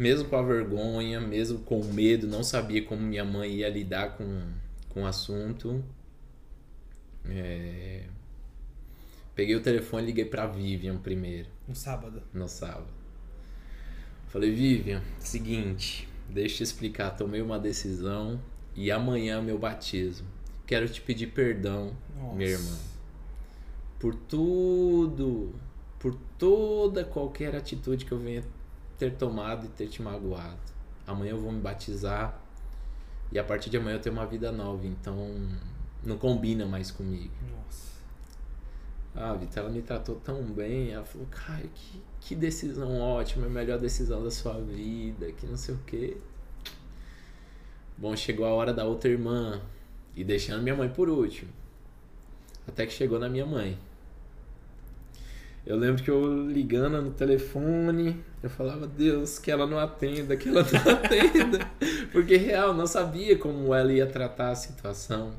Mesmo com a vergonha, mesmo com o medo, não sabia como minha mãe ia lidar com, com o assunto. É, Peguei o telefone e liguei pra Vivian primeiro, No sábado. no sábado. Falei, Vivian, seguinte, deixa eu te explicar, tomei uma decisão e amanhã é meu batismo. Quero te pedir perdão, Nossa. minha irmã, por tudo, por toda qualquer atitude que eu venha ter tomado e ter te magoado. Amanhã eu vou me batizar e a partir de amanhã eu tenho uma vida nova, então não combina mais comigo. Nossa. Ah, Vitor, ela me tratou tão bem. Ela falou, cara, que, que decisão ótima, a melhor decisão da sua vida, que não sei o quê. Bom, chegou a hora da outra irmã e deixando minha mãe por último. Até que chegou na minha mãe. Eu lembro que eu ligando no telefone, eu falava, Deus, que ela não atenda, que ela não atenda. Porque, real, não sabia como ela ia tratar a situação.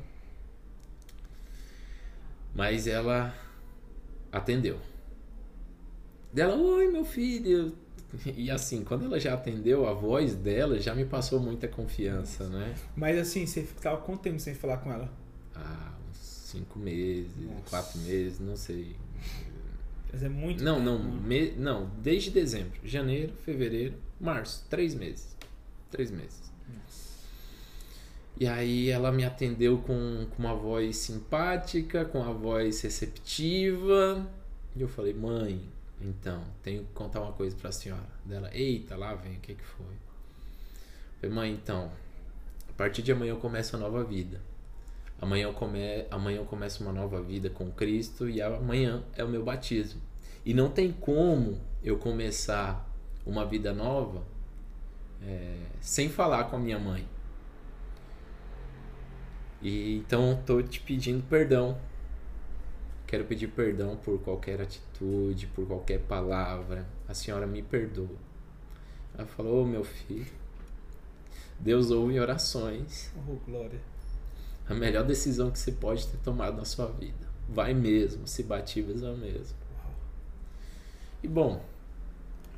Mas ela atendeu. Dela, oi meu filho. E assim, quando ela já atendeu, a voz dela já me passou muita confiança, né? Mas assim, você ficava quanto tempo sem falar com ela? Ah, uns cinco meses, Nossa. quatro meses, não sei. Mas é muito Não, tempo, não, né? me- não, desde dezembro, janeiro, fevereiro, março, três meses. Três meses. E aí ela me atendeu com, com uma voz simpática, com a voz receptiva. E eu falei, mãe, então, tenho que contar uma coisa pra senhora. Dela, eita, lá vem, o que que foi? Eu falei, mãe, então, a partir de amanhã eu começo uma nova vida. Amanhã eu, come... amanhã eu começo uma nova vida com Cristo e amanhã é o meu batismo. E não tem como eu começar uma vida nova é, sem falar com a minha mãe. E então tô te pedindo perdão. Quero pedir perdão por qualquer atitude, por qualquer palavra. A senhora me perdoa. Ela falou: "Ô, meu filho, Deus ouve orações. Oh, glória. A melhor decisão que você pode ter tomado na sua vida. Vai mesmo, se batiza mesmo. Uau. E bom,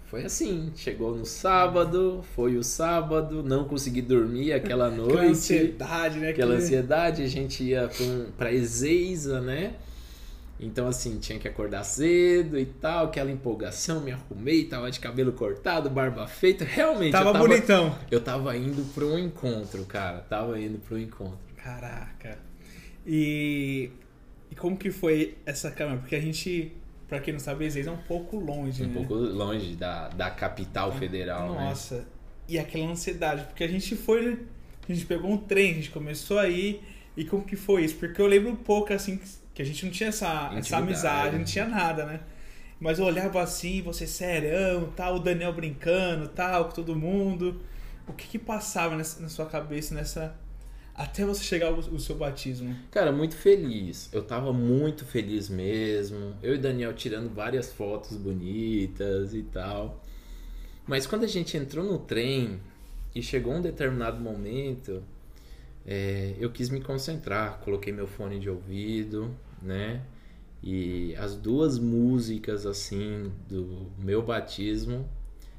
foi assim. Chegou no sábado, foi o sábado, não consegui dormir aquela Aquela noite. ansiedade, né? aquela ansiedade, a gente ia pra, pra Ezeiza, né? Então, assim, tinha que acordar cedo e tal, aquela empolgação, me arrumei, tava de cabelo cortado, barba feita. Realmente, Tava, eu tava bonitão. Eu tava indo pra um encontro, cara. Tava indo pra um encontro. Caraca. E, e como que foi essa câmera? Porque a gente, pra quem não sabe, Ezeiza é um pouco longe, Um né? pouco longe da, da capital federal, né? Nossa. E aquela ansiedade, porque a gente foi, né? a gente pegou um trem, a gente começou aí, E como que foi isso? Porque eu lembro um pouco assim que a gente não tinha essa, essa amizade, não tinha nada, né? Mas eu olhava assim, você serão, tal, o Daniel brincando, tal, com todo mundo. O que que passava nessa- na sua cabeça nessa até você chegar ao, ao seu batismo? Cara, muito feliz. Eu tava muito feliz mesmo. Eu e Daniel tirando várias fotos bonitas e tal. Mas quando a gente entrou no trem e chegou um determinado momento, é, eu quis me concentrar. Coloquei meu fone de ouvido, né? E as duas músicas, assim, do meu batismo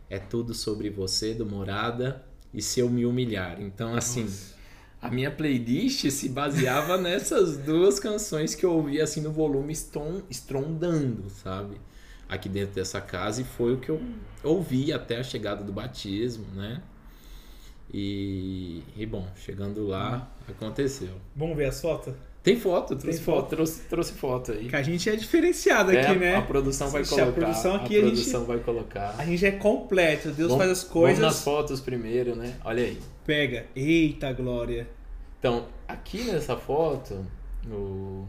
é tudo sobre você, do Morada, e se eu me humilhar. Então, assim. A minha playlist se baseava nessas duas canções que eu ouvia assim no volume eston- estrondando, sabe? Aqui dentro dessa casa e foi o que eu ouvi até a chegada do batismo, né? E, e bom, chegando lá, aconteceu. Vamos ver as fotos? Tem foto, trouxe Tem foto, foto. trouxe, trouxe foto aí. Que a gente é diferenciado É, aqui, né? A produção vai Ixi, a colocar. produção aqui a a gente- produção vai colocar. A gente é completo, Deus Vamos- faz as Vamos nas coisas, fotos primeiro, né? Olha aí. Pega. Eita glória. Então, aqui nessa foto, o,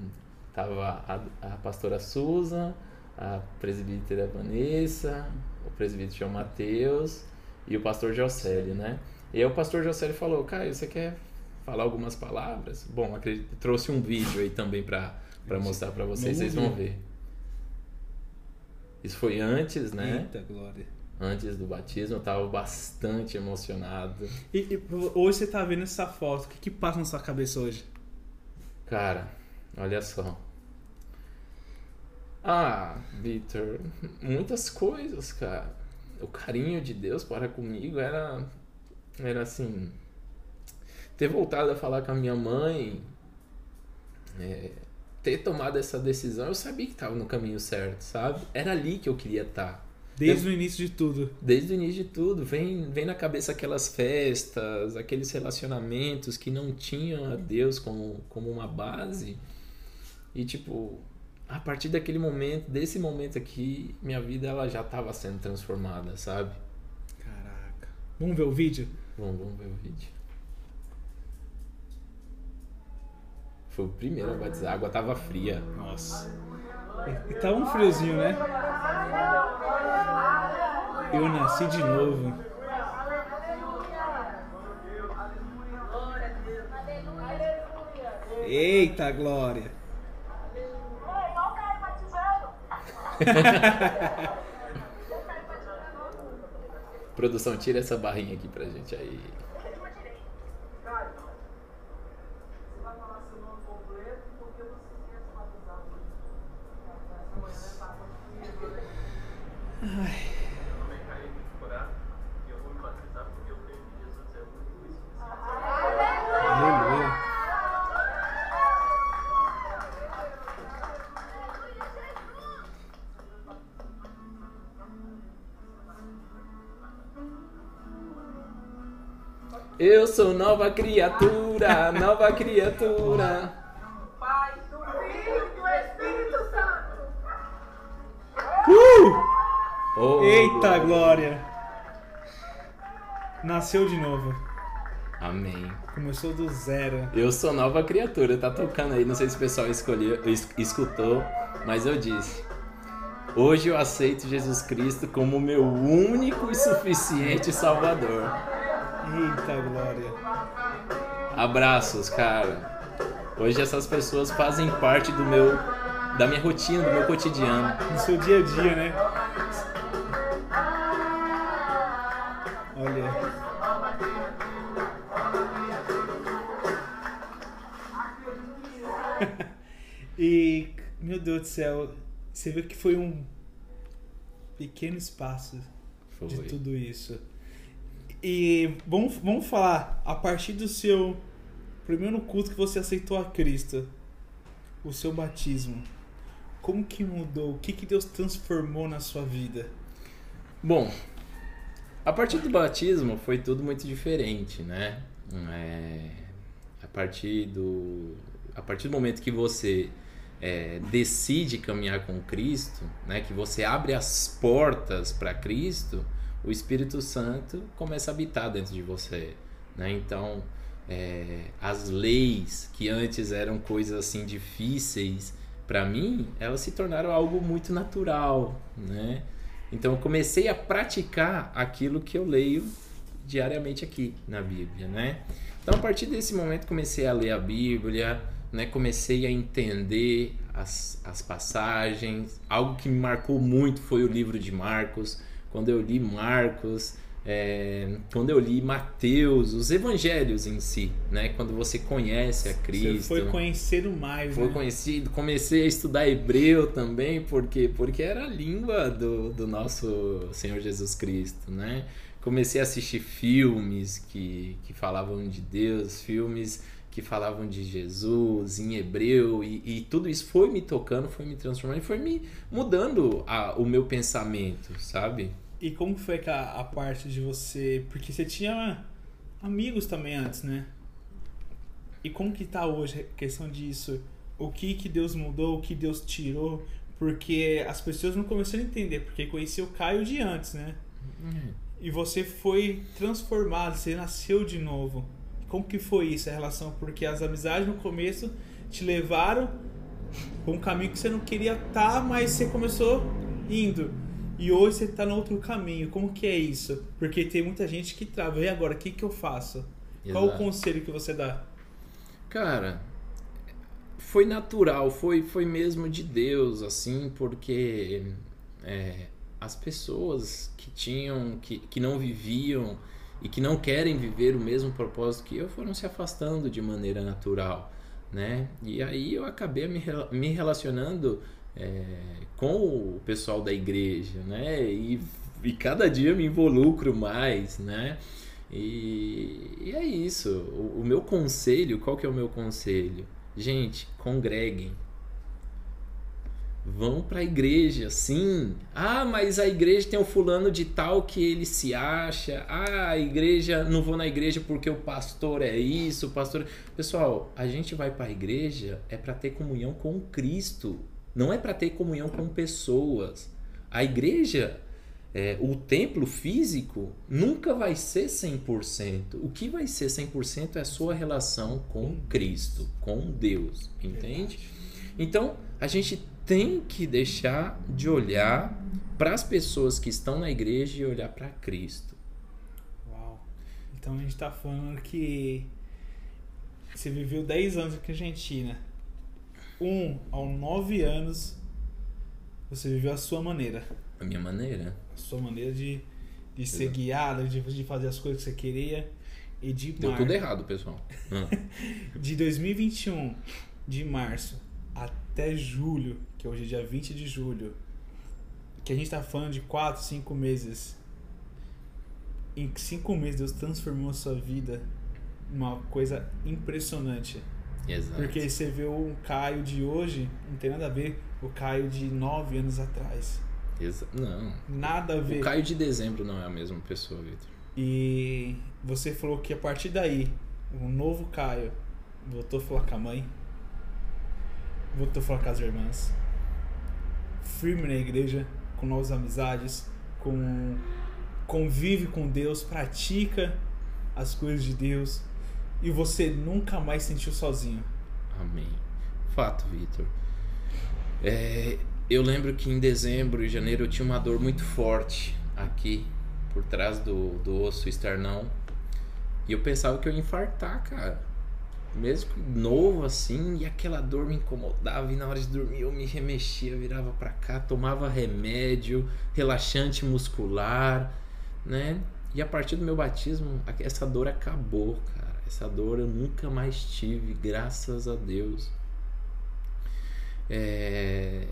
tava a, a pastora Susan, a presbítera Vanessa, o presbítero João Mateus e o pastor Jocélio, né? E aí o pastor Jocélio falou, Caio, você quer falar algumas palavras? Bom, acredito, trouxe um vídeo aí também para mostrar para vocês, vocês vão ver. Isso foi antes, né? Eita glória. Antes do batismo, eu tava bastante emocionado. E, e hoje você tá vendo essa foto, o que que passa na sua cabeça hoje? Cara, olha só. Ah, Victor, muitas coisas, cara. O carinho de Deus para comigo era era assim, ter voltado a falar com a minha mãe, é, ter tomado essa decisão, eu sabia que estava no caminho certo, sabe? Era ali que eu queria estar. Desde o início de tudo. Desde o início de tudo, vem, vem na cabeça aquelas festas, aqueles relacionamentos que não tinham a Deus como, como uma base. E tipo, a partir daquele momento, desse momento aqui, minha vida ela já estava sendo transformada, sabe? Caraca. Vamos ver o vídeo? Vamos, vamos ver o vídeo. Foi o primeiro a batizar, a água tava fria. Nossa. E tá um friozinho, né? Eu nasci de novo. Eita glória. Produção, tira essa barrinha aqui pra gente aí. Aleluia. Eu sou nova criatura, nova criatura. Pai, do Filho e do Espírito Santo. Uh! Oh, Eita glória. Nasceu de novo. Amém. Começou do zero. Eu sou nova criatura, tá tocando aí, não sei se o pessoal escolheu, es- escutou, mas eu disse. Hoje eu aceito Jesus Cristo como meu único e suficiente Salvador. Eita glória. Abraços, cara. Hoje essas pessoas fazem parte do meu da minha rotina, do meu cotidiano. No seu dia a dia, né? E, meu Deus do céu, você vê que foi um pequeno espaço Foi. de tudo isso. E vamos, vamos falar, a partir do seu primeiro culto que você aceitou a Cristo, o seu batismo, como que mudou? O que, que Deus transformou na sua vida? Bom, a partir do batismo foi tudo muito diferente, né? É, a partir do a partir do momento que você é, decide caminhar com Cristo, né? Que você abre as portas para Cristo, o Espírito Santo começa a habitar dentro de você, né? Então é, as leis que antes eram coisas assim difíceis para mim, elas se tornaram algo muito natural, né? Então eu comecei a praticar aquilo que eu leio diariamente aqui na Bíblia, né? Então a partir desse momento comecei a ler a Bíblia, né? Comecei a entender as, as passagens. Algo que me marcou muito foi o livro de Marcos. Quando eu li Marcos, é, quando eu li Mateus, os evangelhos em si, né? Quando você conhece a Cristo. Você foi conhecer o mais, foi né? conhecido, comecei a estudar hebreu também, porque porque era a língua do, do nosso Senhor Jesus Cristo, né? Comecei a assistir filmes que, que falavam de Deus, filmes que falavam de Jesus em hebreu e, e tudo isso foi me tocando, foi me transformando, foi me mudando a, o meu pensamento, sabe? E como foi a, a parte de você. Porque você tinha amigos também antes, né? E como que tá hoje a questão disso? O que que Deus mudou, o que Deus tirou? Porque as pessoas não começaram a entender, porque conhecia o Caio de antes, né? E você foi transformado, você nasceu de novo. Como que foi isso, a relação? Porque as amizades no começo te levaram para um caminho que você não queria estar, tá, mas você começou indo. E hoje você está no outro caminho. Como que é isso? Porque tem muita gente que trava. E agora, o que, que eu faço? Exato. Qual o conselho que você dá? Cara, foi natural, foi, foi mesmo de Deus, assim, porque é, as pessoas que tinham, que, que não viviam e que não querem viver o mesmo propósito que eu foram se afastando de maneira natural, né? E aí eu acabei me, me relacionando é, com o pessoal da igreja, né? E, e cada dia me involucro mais, né? E, e é isso. O, o, meu conselho, qual que é o meu conselho? Gente, congreguem. Vão para a igreja, sim. Ah, mas a igreja tem um fulano de tal que ele se acha. Ah, a igreja, não vou na igreja porque o pastor é isso, o pastor. Pessoal, a gente vai para a igreja é para ter comunhão com Cristo não é para ter comunhão com pessoas. A igreja, é, o templo físico, nunca vai ser 100%. O que vai ser 100% é a sua relação com Cristo, com Deus, entende? Então, a gente tem que deixar de olhar para as pessoas que estão na igreja e olhar para Cristo. Uau! Então a gente está falando que você viveu 10 anos aqui na Argentina 1 ao 9 anos, você viveu a sua maneira. A minha maneira? A sua maneira de, de ser guiado, de, de fazer as coisas que você queria. E de Deu mar... tudo errado, pessoal. Ah. de 2021, de março até julho, que hoje é dia 20 de julho, que a gente tá falando de 4, 5 meses. Em 5 meses Deus transformou a sua vida numa coisa impressionante. Exato. Porque você vê o Caio de hoje, não tem nada a ver o Caio de nove anos atrás. Exa não. Nada a ver. O Caio de dezembro não é a mesma pessoa, Vitor. E você falou que a partir daí, o novo Caio voltou a falar com a mãe, voltou a falar com as irmãs, firme na igreja, com novas amizades, com convive com Deus, pratica as coisas de Deus e você nunca mais sentiu sozinho. Amém. Fato, Vitor. É, eu lembro que em dezembro e janeiro eu tinha uma dor muito forte aqui, por trás do, do osso externão. E eu pensava que eu ia infartar, cara. Mesmo novo assim, e aquela dor me incomodava. E na hora de dormir eu me remexia, virava para cá, tomava remédio, relaxante muscular, né? E a partir do meu batismo, essa dor acabou, cara. Essa dor eu nunca mais tive, graças a Deus. É...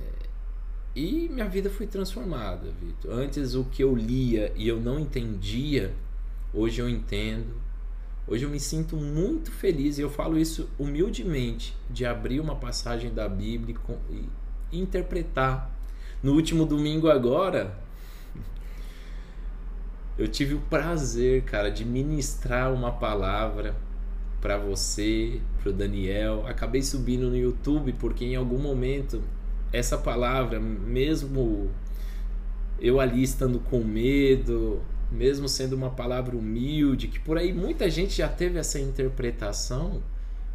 E minha vida foi transformada, Vitor. Antes o que eu lia e eu não entendia, hoje eu entendo. Hoje eu me sinto muito feliz e eu falo isso humildemente de abrir uma passagem da Bíblia e, interpretar. No último domingo agora, eu tive o prazer, cara, de ministrar uma palavra para você, para o Daniel. Acabei subindo no YouTube porque em algum momento essa palavra, mesmo eu ali estando com medo, mesmo sendo uma palavra humilde, que por aí muita gente já teve essa interpretação,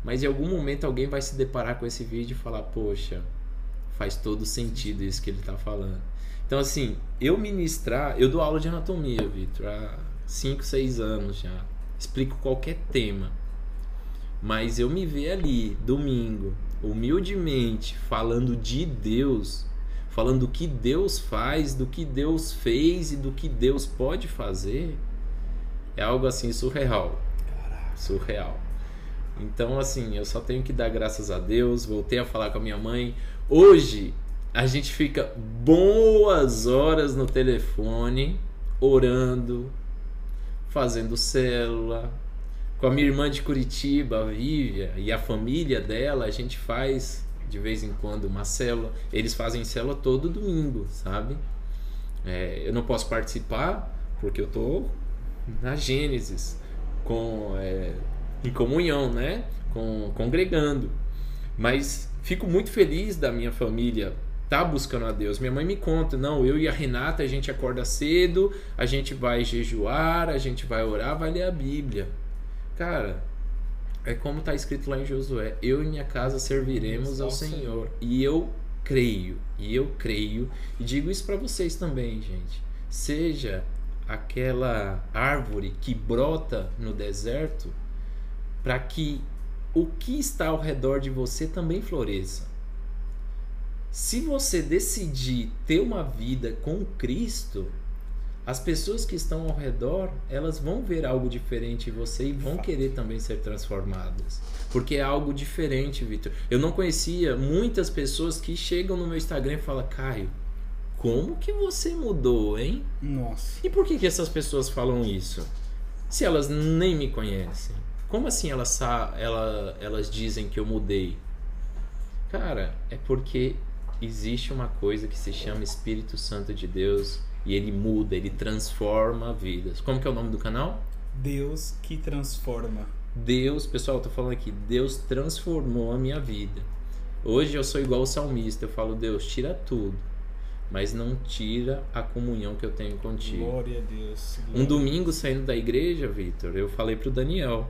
mas em algum momento alguém vai se deparar com esse vídeo e falar: Poxa, faz todo sentido isso que ele está falando. Então, assim, eu ministrar, eu dou aula de anatomia, Vitor, há 5, 6 anos já. Explico qualquer tema. Mas eu me ver ali, domingo, humildemente, falando de Deus, falando do que Deus faz, do que Deus fez e do que Deus pode fazer, é algo assim surreal. Surreal. Então, assim, eu só tenho que dar graças a Deus. Voltei a falar com a minha mãe. Hoje, a gente fica boas horas no telefone, orando, fazendo célula. Com a minha irmã de Curitiba, a Vívia, e a família dela, a gente faz de vez em quando uma célula. Eles fazem célula todo domingo, sabe? É, eu não posso participar porque eu tô na Gênesis, com, é, em comunhão, né? Com, congregando. Mas fico muito feliz da minha família tá buscando a Deus. Minha mãe me conta, não, eu e a Renata a gente acorda cedo, a gente vai jejuar, a gente vai orar, vai ler a Bíblia. Cara, é como está escrito lá em Josué: Eu e minha casa serviremos ao Senhor. E eu creio, e eu creio, e digo isso para vocês também, gente. Seja aquela árvore que brota no deserto, para que o que está ao redor de você também floresça. Se você decidir ter uma vida com Cristo, as pessoas que estão ao redor, elas vão ver algo diferente em você e vão querer também ser transformadas. Porque é algo diferente, Vitor. Eu não conhecia muitas pessoas que chegam no meu Instagram e falam, Caio, como que você mudou, hein? Nossa. E por que, que essas pessoas falam isso? Se elas nem me conhecem. Como assim elas, ela, elas dizem que eu mudei? Cara, é porque existe uma coisa que se chama Espírito Santo de Deus e ele muda, ele transforma vidas. Como que é o nome do canal? Deus que transforma. Deus, pessoal, eu tô falando aqui, Deus transformou a minha vida. Hoje eu sou igual o salmista, eu falo, Deus, tira tudo, mas não tira a comunhão que eu tenho contigo. Glória a Deus. Glória um domingo saindo da igreja, Vitor, eu falei pro Daniel.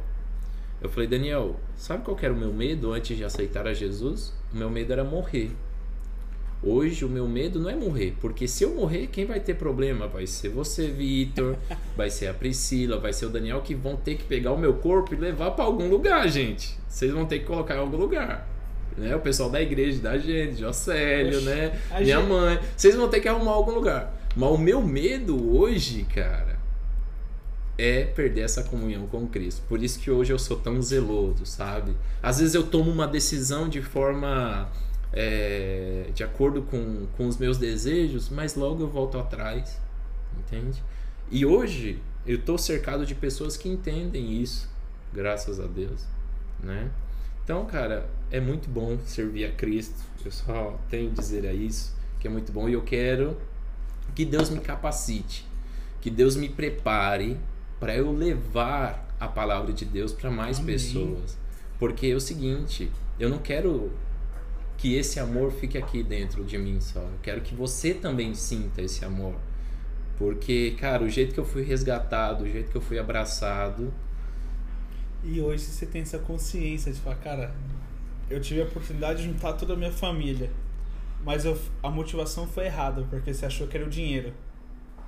Eu falei, Daniel, sabe qual era o meu medo antes de aceitar a Jesus? O meu medo era morrer. Hoje o meu medo não é morrer, porque se eu morrer, quem vai ter problema? Vai ser você, Vitor, vai ser a Priscila, vai ser o Daniel que vão ter que pegar o meu corpo e levar para algum lugar, gente. Vocês vão ter que colocar em algum lugar. Né? O pessoal da igreja, da gente, Jocélio, né? Minha gente... mãe. Vocês vão ter que arrumar algum lugar. Mas o meu medo hoje, cara, é perder essa comunhão com Cristo. Por isso que hoje eu sou tão zeloso, sabe? Às vezes eu tomo uma decisão de forma é, de acordo com, com os meus desejos, mas logo eu volto atrás, entende? E hoje eu estou cercado de pessoas que entendem isso, graças a Deus, né? Então, cara, é muito bom servir a Cristo. Eu só tenho a dizer a isso, que é muito bom e eu quero que Deus me capacite, que Deus me prepare para eu levar a palavra de Deus para mais Amém. pessoas. Porque é o seguinte, eu não quero que esse amor fique aqui dentro de mim só. Eu quero que você também sinta esse amor. Porque, cara, o jeito que eu fui resgatado, o jeito que eu fui abraçado. E hoje você tem essa consciência de falar, cara, eu tive a oportunidade de juntar toda a minha família. Mas eu, a motivação foi errada, porque você achou que era o dinheiro.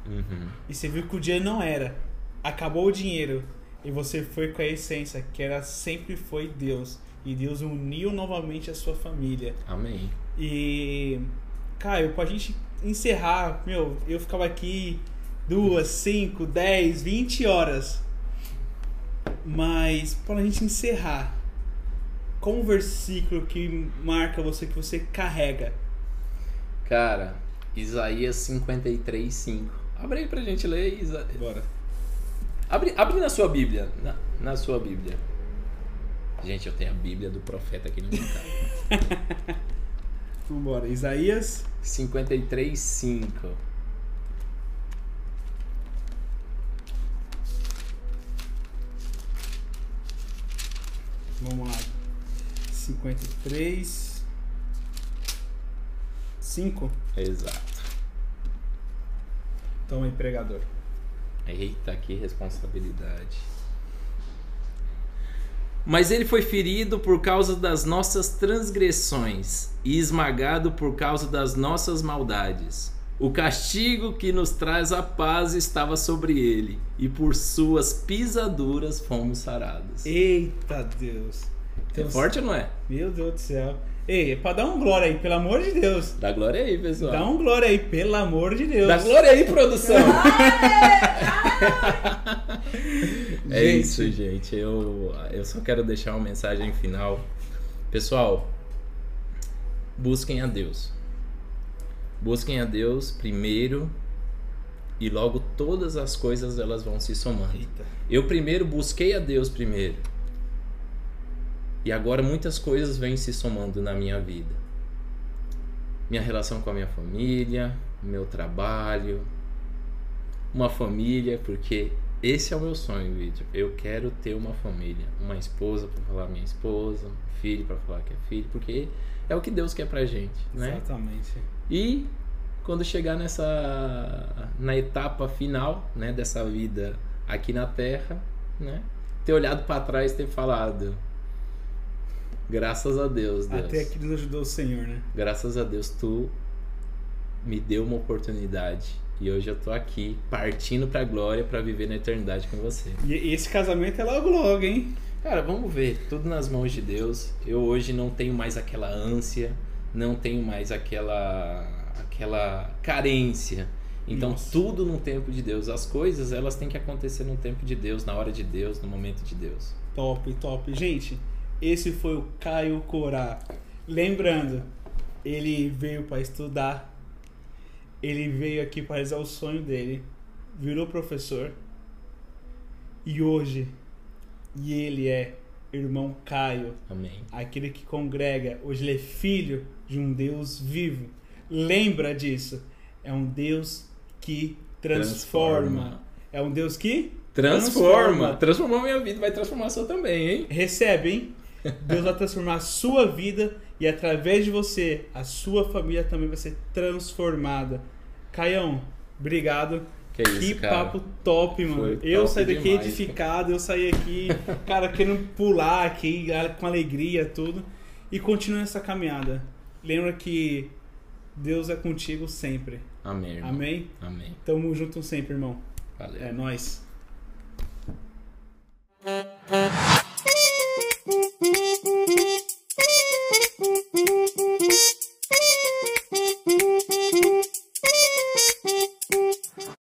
Uhum. E você viu que o dinheiro não era. Acabou o dinheiro. E você foi com a essência, que era sempre foi Deus. E Deus uniu novamente a sua família. Amém. E, Caio, pra gente encerrar, meu, eu ficava aqui duas, cinco, dez, vinte horas. Mas, pra gente encerrar, qual o versículo que marca você, que você carrega? Cara, Isaías 53, 5. Abre aí pra gente ler, Isa... Bora. Abre, abre na sua Bíblia. Na, na sua Bíblia. Gente, eu tenho a Bíblia do profeta aqui no meu carro. Vambora, Isaías 53, 5. Vamos lá. 53 5. Exato. Toma aí, pregador. Eita, que responsabilidade. Mas ele foi ferido por causa das nossas transgressões e esmagado por causa das nossas maldades. O castigo que nos traz a paz estava sobre ele, e por suas pisaduras fomos sarados. Eita Deus. É forte ou não é? Meu Deus do céu. Ei, é pra dar um glória aí, pelo amor de Deus. Dá glória aí, pessoal. Dá um glória aí, pelo amor de Deus. Dá glória aí, produção. é isso, gente. Eu, eu só quero deixar uma mensagem final. Pessoal, busquem a Deus. Busquem a Deus primeiro e logo todas as coisas elas vão se somando. Eita. Eu primeiro busquei a Deus primeiro. E agora muitas coisas vêm se somando na minha vida. Minha relação com a minha família, meu trabalho, uma família, porque esse é o meu sonho, Vitor. Eu quero ter uma família, uma esposa para falar minha esposa, um filho para falar que é filho, porque é o que Deus quer pra gente, né? Exatamente. E quando chegar nessa na etapa final, né, dessa vida aqui na Terra, né, ter olhado para trás e ter falado, graças a Deus, Deus. Até aqui nos ajudou o Senhor, né? Graças a Deus tu me deu uma oportunidade e hoje eu tô aqui partindo pra glória pra viver na eternidade com você. E e esse casamento é logo logo, hein? Cara, vamos ver, tudo nas mãos de Deus. Eu hoje não tenho mais aquela ânsia, não tenho mais aquela aquela carência. Então Nossa. tudo no tempo de Deus, as coisas elas têm que acontecer no tempo de Deus, na hora de Deus, no momento de Deus. Top, top. Gente, esse foi o Caio Corá. Lembrando, ele veio para estudar. Ele veio aqui para realizar o sonho dele. Virou professor. E hoje, e ele é irmão Caio, Amém. aquele que congrega. Hoje ele é filho de um Deus vivo. Lembra disso. É um Deus que transforma. É um Deus que Transforma, transformou a minha vida, vai transformar a sua também, hein? Recebe, hein? Deus vai transformar a sua vida e através de você, a sua família também vai ser transformada. Caião, obrigado. Que, isso, que papo top, mano. Eu saí daqui demais, edificado, cara. eu saí aqui, cara, querendo pular aqui com alegria, tudo. E continua essa caminhada. Lembra que Deus é contigo sempre. Amém. Irmão. Amém? Amém. Tamo junto sempre, irmão. Valeu. É nóis. Thank you.